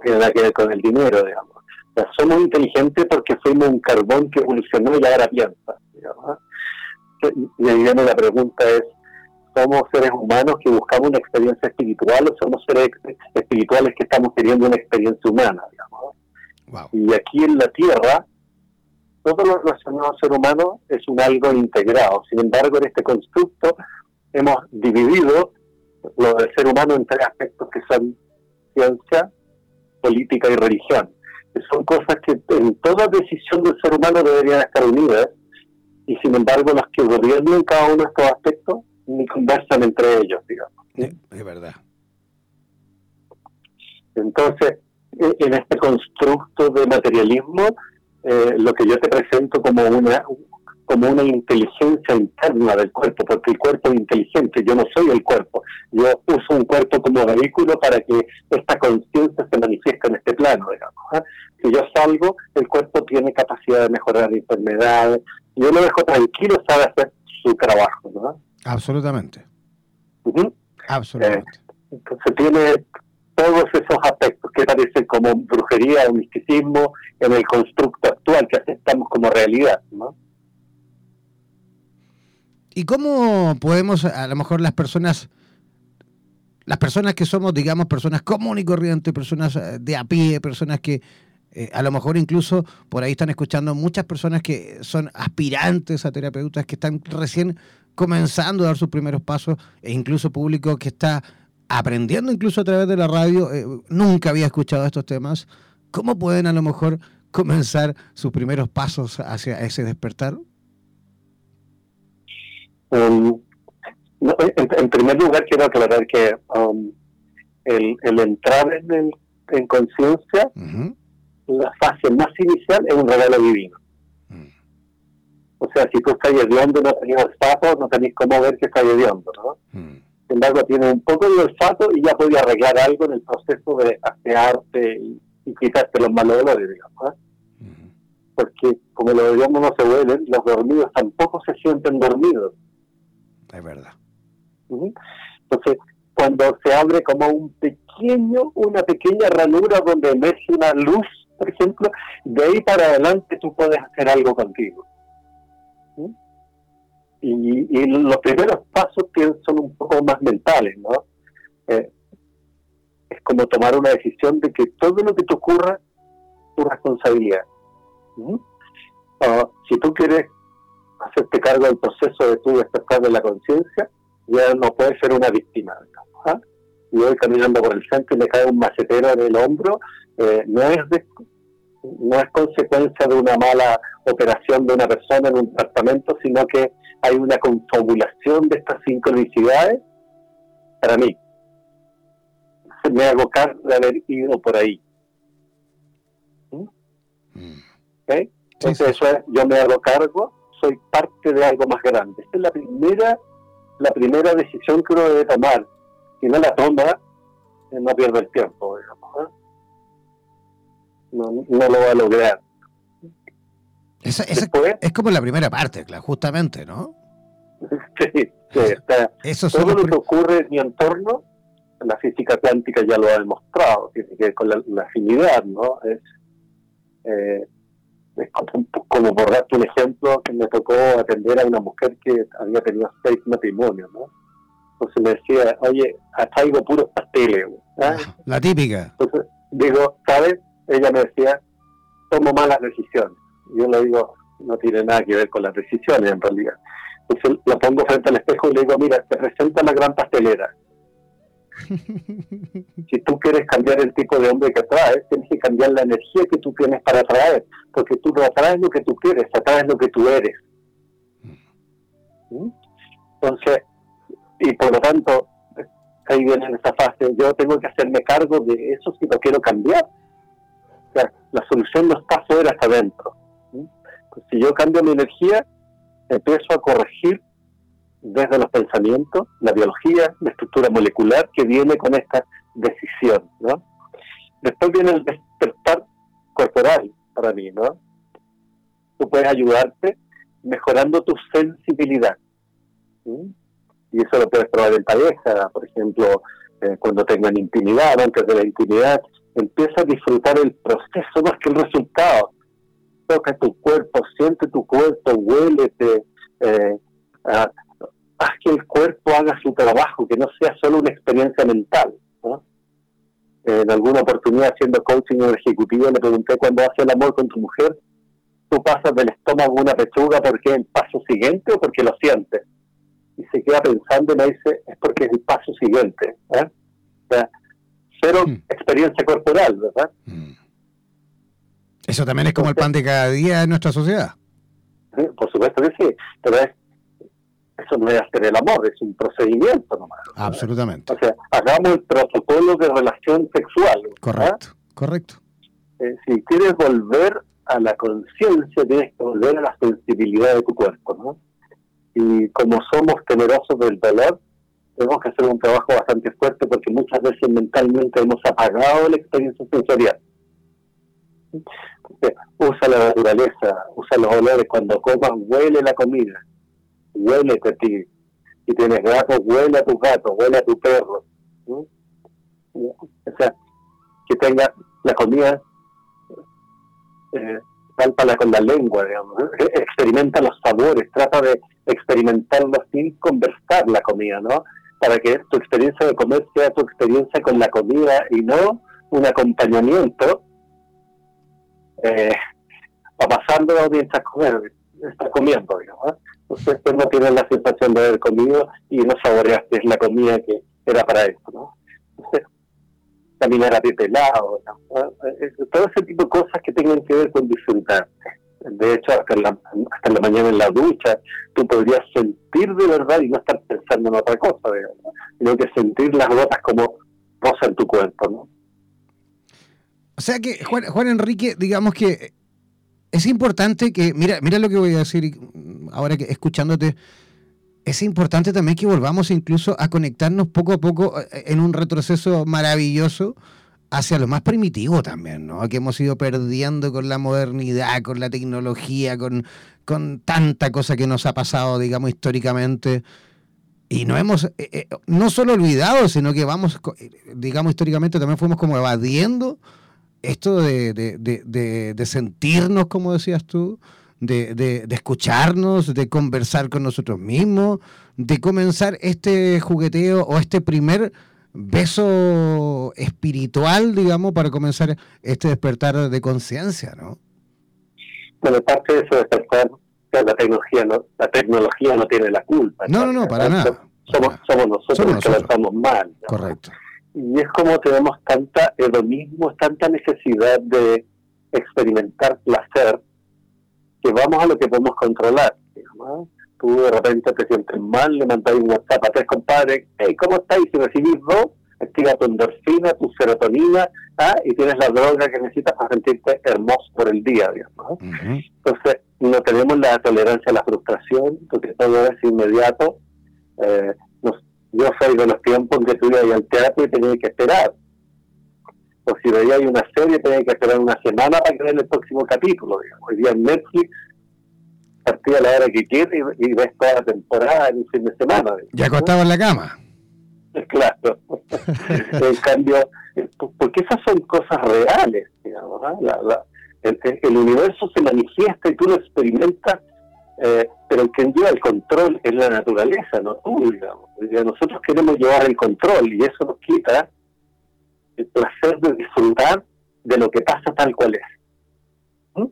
Que tiene nada que ver con el dinero, digamos. somos inteligentes porque fuimos un carbón que evolucionó y ahora piensa, digamos. Y ahí viene la pregunta es, somos seres humanos que buscamos una experiencia espiritual o somos seres espirituales que estamos queriendo una experiencia humana, digamos. Y aquí en la Tierra, todo lo relacionado al ser humano es un algo integrado. Sin embargo, en este constructo hemos dividido lo del ser humano en tres aspectos que son ciencia, política y religión. Son cosas que en toda decisión del ser humano deberían estar unidas y sin embargo los que gobiernan cada uno de estos aspectos ni conversan entre ellos, digamos. Es verdad. Entonces, e, en este constructo de materialismo, eh, lo que yo te presento como una como una inteligencia interna del cuerpo, porque el cuerpo es inteligente, yo no soy el cuerpo, yo uso un cuerpo como vehículo para que esta conciencia se manifieste en este plano, digamos. ¿ah? Si yo salgo, el cuerpo tiene capacidad de mejorar enfermedades, yo lo dejo tranquilo, sabe hacer su trabajo, ¿no? Absolutamente. Absolutamente. Eh, entonces tiene todos esos aspectos que parecen como brujería o misticismo en el constructo actual que aceptamos como realidad, ¿no? ¿Y cómo podemos, a lo mejor las personas, las personas que somos, digamos, personas comunes y corrientes, personas eh, de a pie, personas que eh, a lo mejor incluso por ahí están escuchando muchas personas que son aspirantes a terapeutas, que están recién comenzando a dar sus primeros pasos, e incluso público que está aprendiendo incluso a través de la radio, eh, nunca había escuchado estos temas. ¿Cómo pueden a lo mejor comenzar sus primeros pasos hacia ese despertar? Um, en, primer lugar, quiero aclarar que um, el, entrar en, en conciencia, la fase más inicial es un regalo divino. O sea, si tú estás hediondo no tenías olfato, no tenéis cómo ver que estás hediondo, ¿no? Mm. Sin embargo, tienes un poco de olfato y ya podías arreglar algo en el proceso de asearte y, quitarte los malos olores, digamos. ¿eh? porque como los idiomas no se huelen, los dormidos tampoco se sienten dormidos. Es verdad. Entonces, cuando se abre como un pequeño, una pequeña ranura donde emerge una luz, por ejemplo, de ahí para adelante tú puedes hacer algo contigo. Y, los primeros pasos son un poco más mentales, ¿no? Eh, es como tomar una decisión de que todo lo que te ocurra tu responsabilidad. si tú quieres hacerte cargo del proceso de tu despertar de la conciencia, ya no puedes ser una víctima. ¿ah? Y voy caminando por el centro y me cae un macetero en el hombro, eh, no es no es consecuencia de una mala operación de una persona en un departamento, sino que hay una confabulación de estas sincronicidades para mí. Me hago cargo de haber ido por ahí. ¿Mm? Mm. Entonces eso es, yo me hago cargo, soy parte de algo más grande. Esta es la primera, la primera decisión que uno debe tomar. Si no la toma, eh, no pierde el tiempo, digamos. ¿eh? No, no lo va a lograr. Esa, es como la primera parte, justamente, ¿no? *laughs* Sí, sí está. Eso todo lo que ocurre en mi entorno, la física cuántica ya lo ha demostrado, tiene que ver con la, afinidad, ¿no? Es, eh, como, por darte un ejemplo, me tocó atender a una mujer que había tenido seis matrimonios, ¿no? Entonces me decía, oye, hasta algo puros pasteles. ¿ah? La típica. Entonces, digo, ¿sabes? Ella me decía, tomo malas decisiones yo le digo, no tiene nada que ver con las decisiones en realidad. Entonces lo pongo frente al espejo y le digo, mira, te presenta la gran pastelera. Si tú quieres cambiar el tipo de hombre que atraes, tienes que cambiar la energía que tú tienes para atraer, porque tú no atraes lo que tú quieres, atraes lo que tú eres. ¿Mm? Entonces, y por lo tanto, ahí viene en esa fase, yo tengo que hacerme cargo de eso si lo quiero cambiar. O sea, la solución no está afuera, está adentro si yo cambio mi energía, empiezo a corregir desde los pensamientos, la biología, la estructura molecular que viene con esta decisión, ¿no? Después viene el despertar corporal para mí, ¿no? Tú puedes ayudarte mejorando tu sensibilidad. Y eso lo puedes probar en pareja, por ejemplo, eh, cuando tengan intimidad, antes de la intimidad, empieza a disfrutar el proceso más que el resultado toca tu cuerpo, siente tu cuerpo, huélete, eh, haz que el cuerpo haga su trabajo, que no sea solo una experiencia mental. En alguna oportunidad haciendo coaching en ejecutivo le pregunté cuando haces el amor con tu mujer, tú pasas del estómago una pechuga porque es el paso siguiente o porque lo sientes. Y se queda pensando y me dice, es porque es el paso siguiente. ¿eh? O sea, cero hmm. experiencia corporal, ¿verdad? Hmm. Eso también es como el pan de cada día en nuestra sociedad. por supuesto que sí, pero eso no es hacer el amor, es un procedimiento nomás. Absolutamente. O sea, hagamos el protocolo de relación sexual. Correcto, correcto. Eh, si quieres volver a la conciencia, tienes que volver a la sensibilidad de tu cuerpo, ¿no? Y como somos temerosos del dolor, tenemos que hacer un trabajo bastante fuerte porque muchas veces mentalmente hemos apagado la experiencia sensorial usa la naturaleza, usa los olores. Cuando comas, huele la comida, huele a ti. Si tienes gatos, huele a tu gato, huele a tu perro. O sea, que tenga la comida, eh, con la lengua, digamos. Experimenta los sabores, trata de experimentarlo sin conversar la comida, ¿no? Para que tu experiencia de comer sea tu experiencia con la comida y no un acompañamiento eh, pasando mientras comer, está comiendo, digamos. Entonces no tienes la sensación de haber comido y no saboreaste la comida que era para eso, ¿no? Entonces, caminar a pie pelado, eh, todo ese tipo de cosas que tengan que ver con disfrutar. De hecho, hasta la, hasta la mañana en la ducha, tú podrías sentir de verdad y no estar pensando en otra cosa, sino que sentir las gotas como en tu cuerpo, ¿no? O sea que, Juan, Enrique, digamos que es importante que, mira, mira lo que voy a decir ahora que escuchándote, es importante también que volvamos incluso a conectarnos poco a poco eh, en un retroceso maravilloso hacia lo más primitivo también, ¿no? Que hemos ido perdiendo con la modernidad, con la tecnología, con, con tanta cosa que nos ha pasado, digamos, históricamente. Y no hemos, eh, eh, no solo olvidado, sino que vamos, eh, digamos, históricamente también fuimos como evadiendo esto de, de, de, sentirnos, como decías tú, de, escucharnos, de conversar con nosotros mismos, de comenzar este jugueteo o este primer beso espiritual, digamos, para comenzar este despertar de conciencia, ¿no? Bueno, parte de eso despertar, la tecnología no, la tecnología no tiene la culpa. No, no, no, para nada. Somos, somos nosotros los que lo estamos mal. Correcto. Y es como tenemos tanta hedonismo, tanta necesidad de experimentar placer, que vamos a lo que podemos controlar. Digamos, tú de repente te sientes mal, le mandáis un WhatsApp a tres compadres, hey, ¿cómo estáis? Si recibís dos, activa tu endorfina, tu serotonina, ¿ah? y tienes la droga que necesitas para sentirte hermoso por el día, digamos. Entonces, no tenemos la tolerancia a la frustración, porque todo es inmediato. Eh, yo soy de los tiempos en que tú ibas al teatro y tenías que esperar. O si veías una serie, tenías que esperar una semana para que el próximo capítulo. Digamos. Hoy día en Netflix partía a la hora que quieres y, ves toda la temporada en un fin de semana. Ya acostado en la cama. *laughs* Claro. *laughs* en cambio, porque esas son cosas reales, digamos. ¿ah? el, universo se manifiesta y tú lo experimentas, eh, pero lleva el control es la naturaleza, no tú, digamos. Nosotros queremos llevar el control y eso nos quita el placer de disfrutar de lo que pasa tal cual es.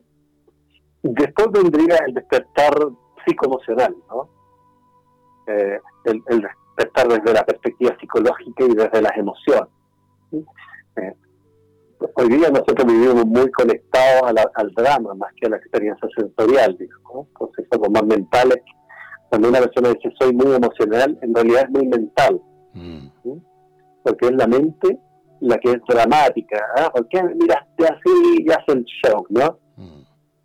Después vendría el despertar psicoemocional, ¿no? Eh, el, despertar desde la perspectiva psicológica y desde las emociones. Eh, hoy día nosotros vivimos muy conectados al drama más que a la experiencia sensorial, digamos, somos más mentales. Cuando una persona dice soy muy emocional, en realidad es muy mental, mm. porque es la mente la que es dramática. ¿ah? ¿Por qué miraste así y hace el show? ¿no?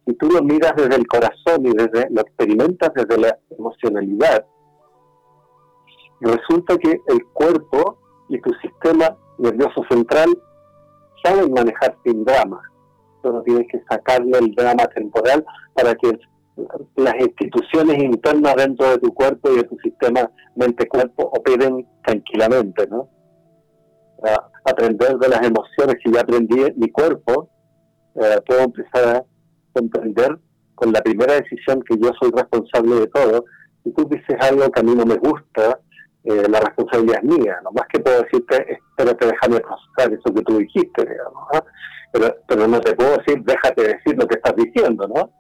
si tú lo miras desde el corazón y desde lo experimentas desde la emocionalidad, resulta que el cuerpo y tu sistema nervioso central saben manejar sin drama. Solo tienes que sacarle el drama temporal para que las instituciones internas dentro de tu cuerpo y de tu sistema mente-cuerpo operen tranquilamente, ¿no? aprender de las emociones, si ya aprendí mi cuerpo, eh, puedo empezar a comprender con la primera decisión que yo soy responsable de todo. Si tú dices algo que a mí no me gusta, eh, la responsabilidad es mía. Lo más que puedo decirte es, espérate, déjame procesar eso que tú dijiste, digamos. Pero, pero no te puedo decir, déjate decir lo que estás diciendo, ¿no?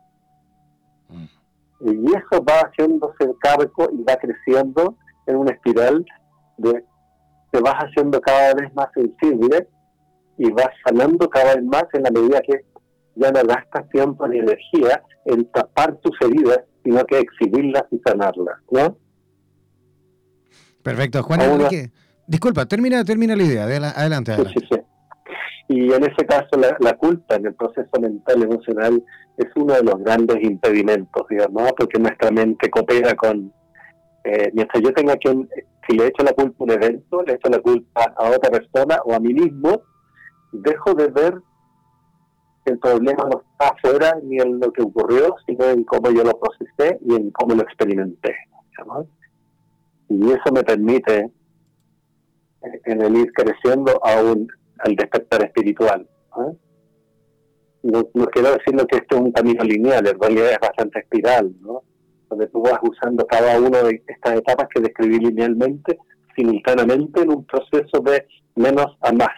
Mm. Y eso va haciéndose cargo y va creciendo en una espiral de te vas haciendo cada vez más sensible y vas sanando cada vez más en la medida que ya no gastas tiempo ni energía en tapar tus heridas, sino que exhibirlas y sanarlas, ¿no? Perfecto, Juan Enrique. Disculpa, termina, termina la idea, adelante. adelante. Sí, sí, Y en ese caso, la, culpa en el proceso mental emocional es uno de los grandes impedimentos, digamos, porque nuestra mente coopera con. Eh, mientras yo tenga que. Si le echo la culpa a un evento, le echo la culpa a otra persona o a mí mismo, dejo de ver el problema no está afuera ni en lo que ocurrió, sino en cómo yo lo procesé y en cómo lo experimenté. Y eso me permite eh, en el ir creciendo aún al despertar espiritual. No, quiero decir que esto es un camino lineal, en realidad es bastante espiral, ¿no? donde tú vas usando cada una de estas etapas que describí linealmente simultáneamente en un proceso de menos a más.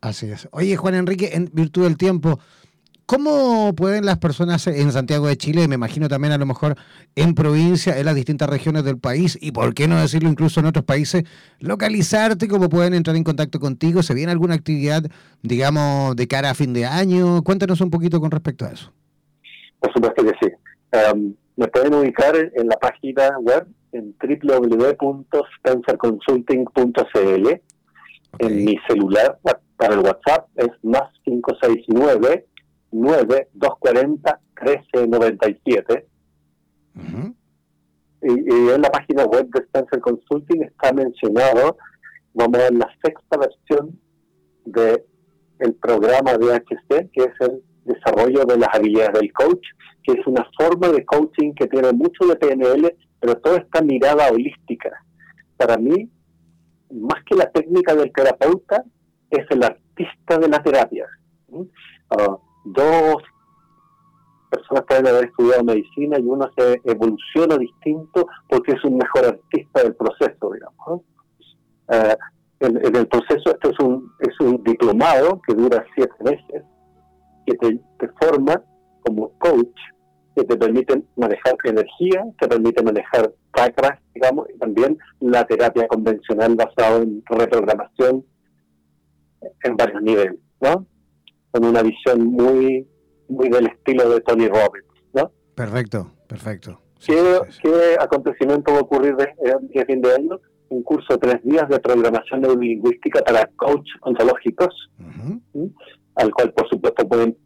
Así es. Oye, Juan Enrique, en virtud del tiempo, ¿cómo pueden las personas en Santiago de Chile, me imagino también a lo mejor en provincia, en las distintas regiones del país, y por qué no decirlo incluso en otros países, localizarte? ¿Cómo pueden entrar en contacto contigo? ¿Se viene alguna actividad, digamos, de cara a fin de año? Cuéntanos un poquito con respecto a eso. Por supuesto que sí. Um, me pueden ubicar en la página web en www.spencerconsulting.cl. En mi celular para el WhatsApp es más 569 9240 1397. y, y en la página web de Spencer Consulting está mencionado, vamos a la sexta versión de el programa DHC, que es el desarrollo de las habilidades del coach, que es una forma de coaching que tiene mucho de PNL, pero toda esta mirada holística. Para mí, más que la técnica del terapeuta, es el artista de la terapia. Ah, dos personas pueden haber estudiado medicina y uno se evoluciona distinto porque es un mejor artista del proceso, digamos. Ah, en, el proceso, esto es un, es un diplomado que dura siete meses, que te, forma como coach, que te permite manejar energía, te permite manejar chakras, digamos, y también la terapia convencional basada en reprogramación en varios niveles, ¿no? Con una visión muy, muy del estilo de Tony Robbins, ¿no? Perfecto, perfecto. ¿Qué, acontecimiento va a ocurrir de, de fin de año? Un curso de tres días de programación neurolingüística para coach ontológicos, al cual por supuesto pueden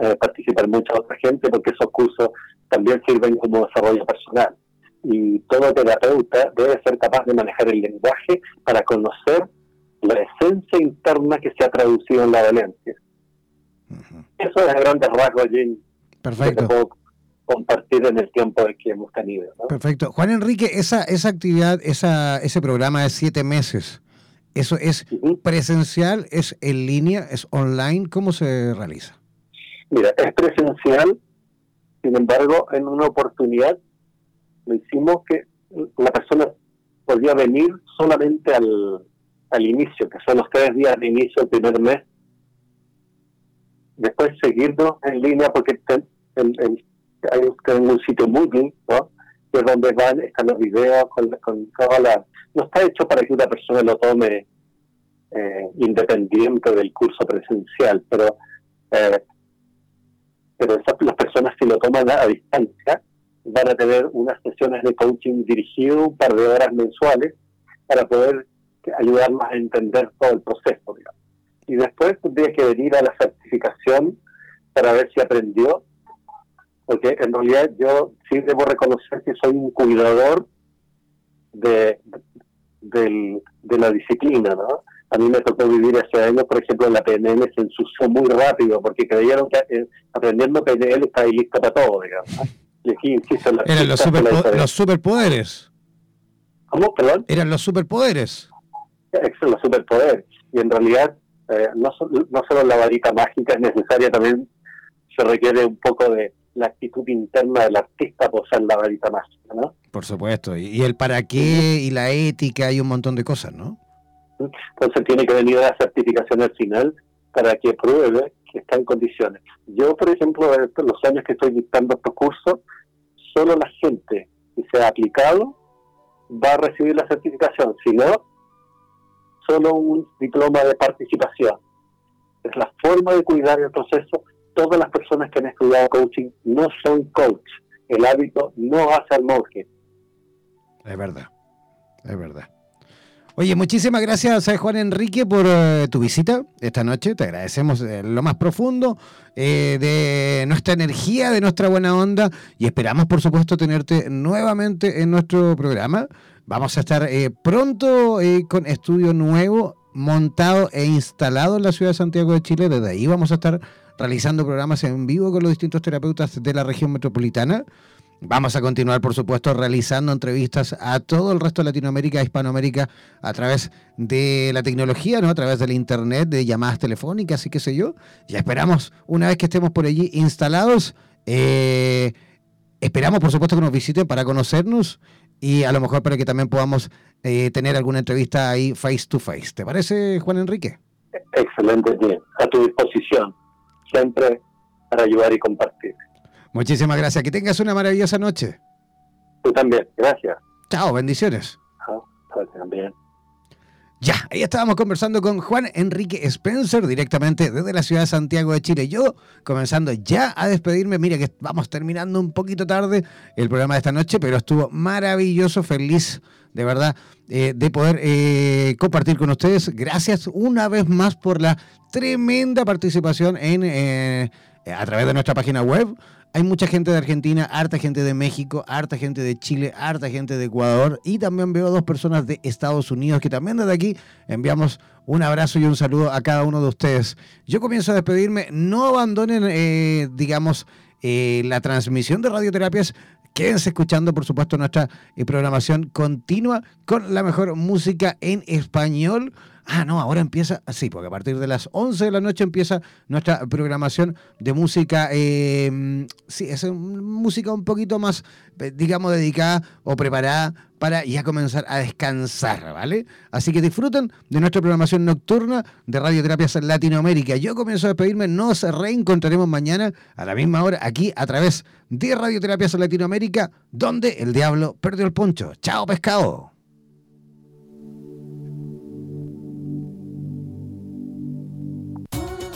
eh, participar mucha otra gente porque esos cursos también sirven como desarrollo personal. Y todo terapeuta debe ser capaz de manejar el lenguaje para conocer la esencia interna que se ha traducido en la violencia. Eso es a grandes rasgos, Jim. Perfecto. Que puedo compartir en el tiempo que hemos tenido. Perfecto. Juan Enrique, esa, esa actividad, esa, ese programa de siete meses, ¿eso es presencial, es en línea, es online? ¿Cómo se realiza? Mira, es presencial, sin embargo, en una oportunidad lo hicimos que la persona podía venir solamente al, al inicio, que son los tres días de inicio del primer mes. Después seguirnos en línea porque hay un sitio Moodle, ¿no? que es donde van, están los videos con, con toda la... No está hecho para que una persona lo tome eh, independiente del curso presencial, pero eh, pero esas, las personas que lo toman a, distancia van a tener unas sesiones de coaching dirigido, un par de horas mensuales, para poder ayudarnos a entender todo el proceso. Y después tendría que venir a la certificación para ver si aprendió, porque en realidad yo sí debo reconocer que soy un cuidador de, de, de la disciplina, ¿no? A mí me tocó vivir ese año, por ejemplo, en la PNL se ensució muy rápido porque creyeron que eh, aprendiendo PNL está ahí listo para todo, digamos. Y aquí, insisto, Eran los, los superpoderes. ¿Cómo? Perdón. Eran los superpoderes. Son los superpoderes. Y en realidad, eh, no, no solo la varita mágica es necesaria, también se requiere un poco de la actitud interna del artista para usar la varita mágica, ¿no? Por supuesto. Y el para qué y la ética y un montón de cosas, ¿no? Entonces tiene que venir la certificación al final para que pruebe que está en condiciones. Yo, por ejemplo, en los años que estoy dictando estos cursos, solo la gente que se ha aplicado va a recibir la certificación, si no, solo un diploma de participación. Es la forma de cuidar el proceso. Todas las personas que han estudiado coaching no son coach. El hábito no hace al monje. Es verdad, es verdad. Oye, muchísimas gracias a eh, Juan Enrique por eh, tu visita esta noche. Te agradecemos eh, lo más profundo de nuestra energía, de nuestra buena onda y esperamos, por supuesto, tenerte nuevamente en nuestro programa. Vamos a estar pronto con estudio nuevo montado e instalado en la ciudad de Santiago de Chile. Desde ahí vamos a estar realizando programas en vivo con los distintos terapeutas de la región metropolitana. Vamos a continuar, por supuesto, realizando entrevistas a todo el resto de Latinoamérica, Hispanoamérica, a través de la tecnología, ¿no? A través del internet, de llamadas telefónicas y qué sé yo. Ya esperamos, una vez que estemos por allí instalados, eh, esperamos, por supuesto, que nos visiten para conocernos y a lo mejor para que también podamos eh, tener alguna entrevista ahí face to face. ¿Te parece, Juan Enrique? Excelente, bien. A tu disposición, siempre para ayudar y compartir. Muchísimas gracias. Que tengas una maravillosa noche. Tú también. Gracias. Chao, bendiciones. Chao, también. Ya, ahí estábamos conversando con Juan Enrique Spencer directamente desde la ciudad de Santiago de Chile. Yo comenzando ya a despedirme. Mira que vamos terminando un poquito tarde el programa de esta noche, pero estuvo maravilloso, feliz de verdad eh, de poder eh, compartir con ustedes. Gracias una vez más por la tremenda participación en, eh, a través de nuestra página web hay mucha gente de Argentina, harta gente de México, harta gente de Chile, harta gente de Ecuador y también veo dos personas de Estados Unidos que también desde aquí enviamos un abrazo y un saludo a cada uno de ustedes. Yo comienzo a despedirme, no abandonen, eh, digamos, eh, la transmisión de radioterapias Quédense escuchando, por supuesto, nuestra eh, programación continua con la mejor música en español. Ah, no, ahora empieza, sí, porque a partir de las 11 de la noche empieza nuestra programación de música, eh, sí, es música un poquito más, eh, digamos, dedicada o preparada para ya comenzar a descansar, ¿vale? Así que disfruten de nuestra programación nocturna de Radioterapias en Latinoamérica. Yo comienzo a despedirme, nos reencontraremos mañana a la misma hora aquí a través de Radioterapias en Latinoamérica, donde el diablo perdió el poncho. Chao, pescado.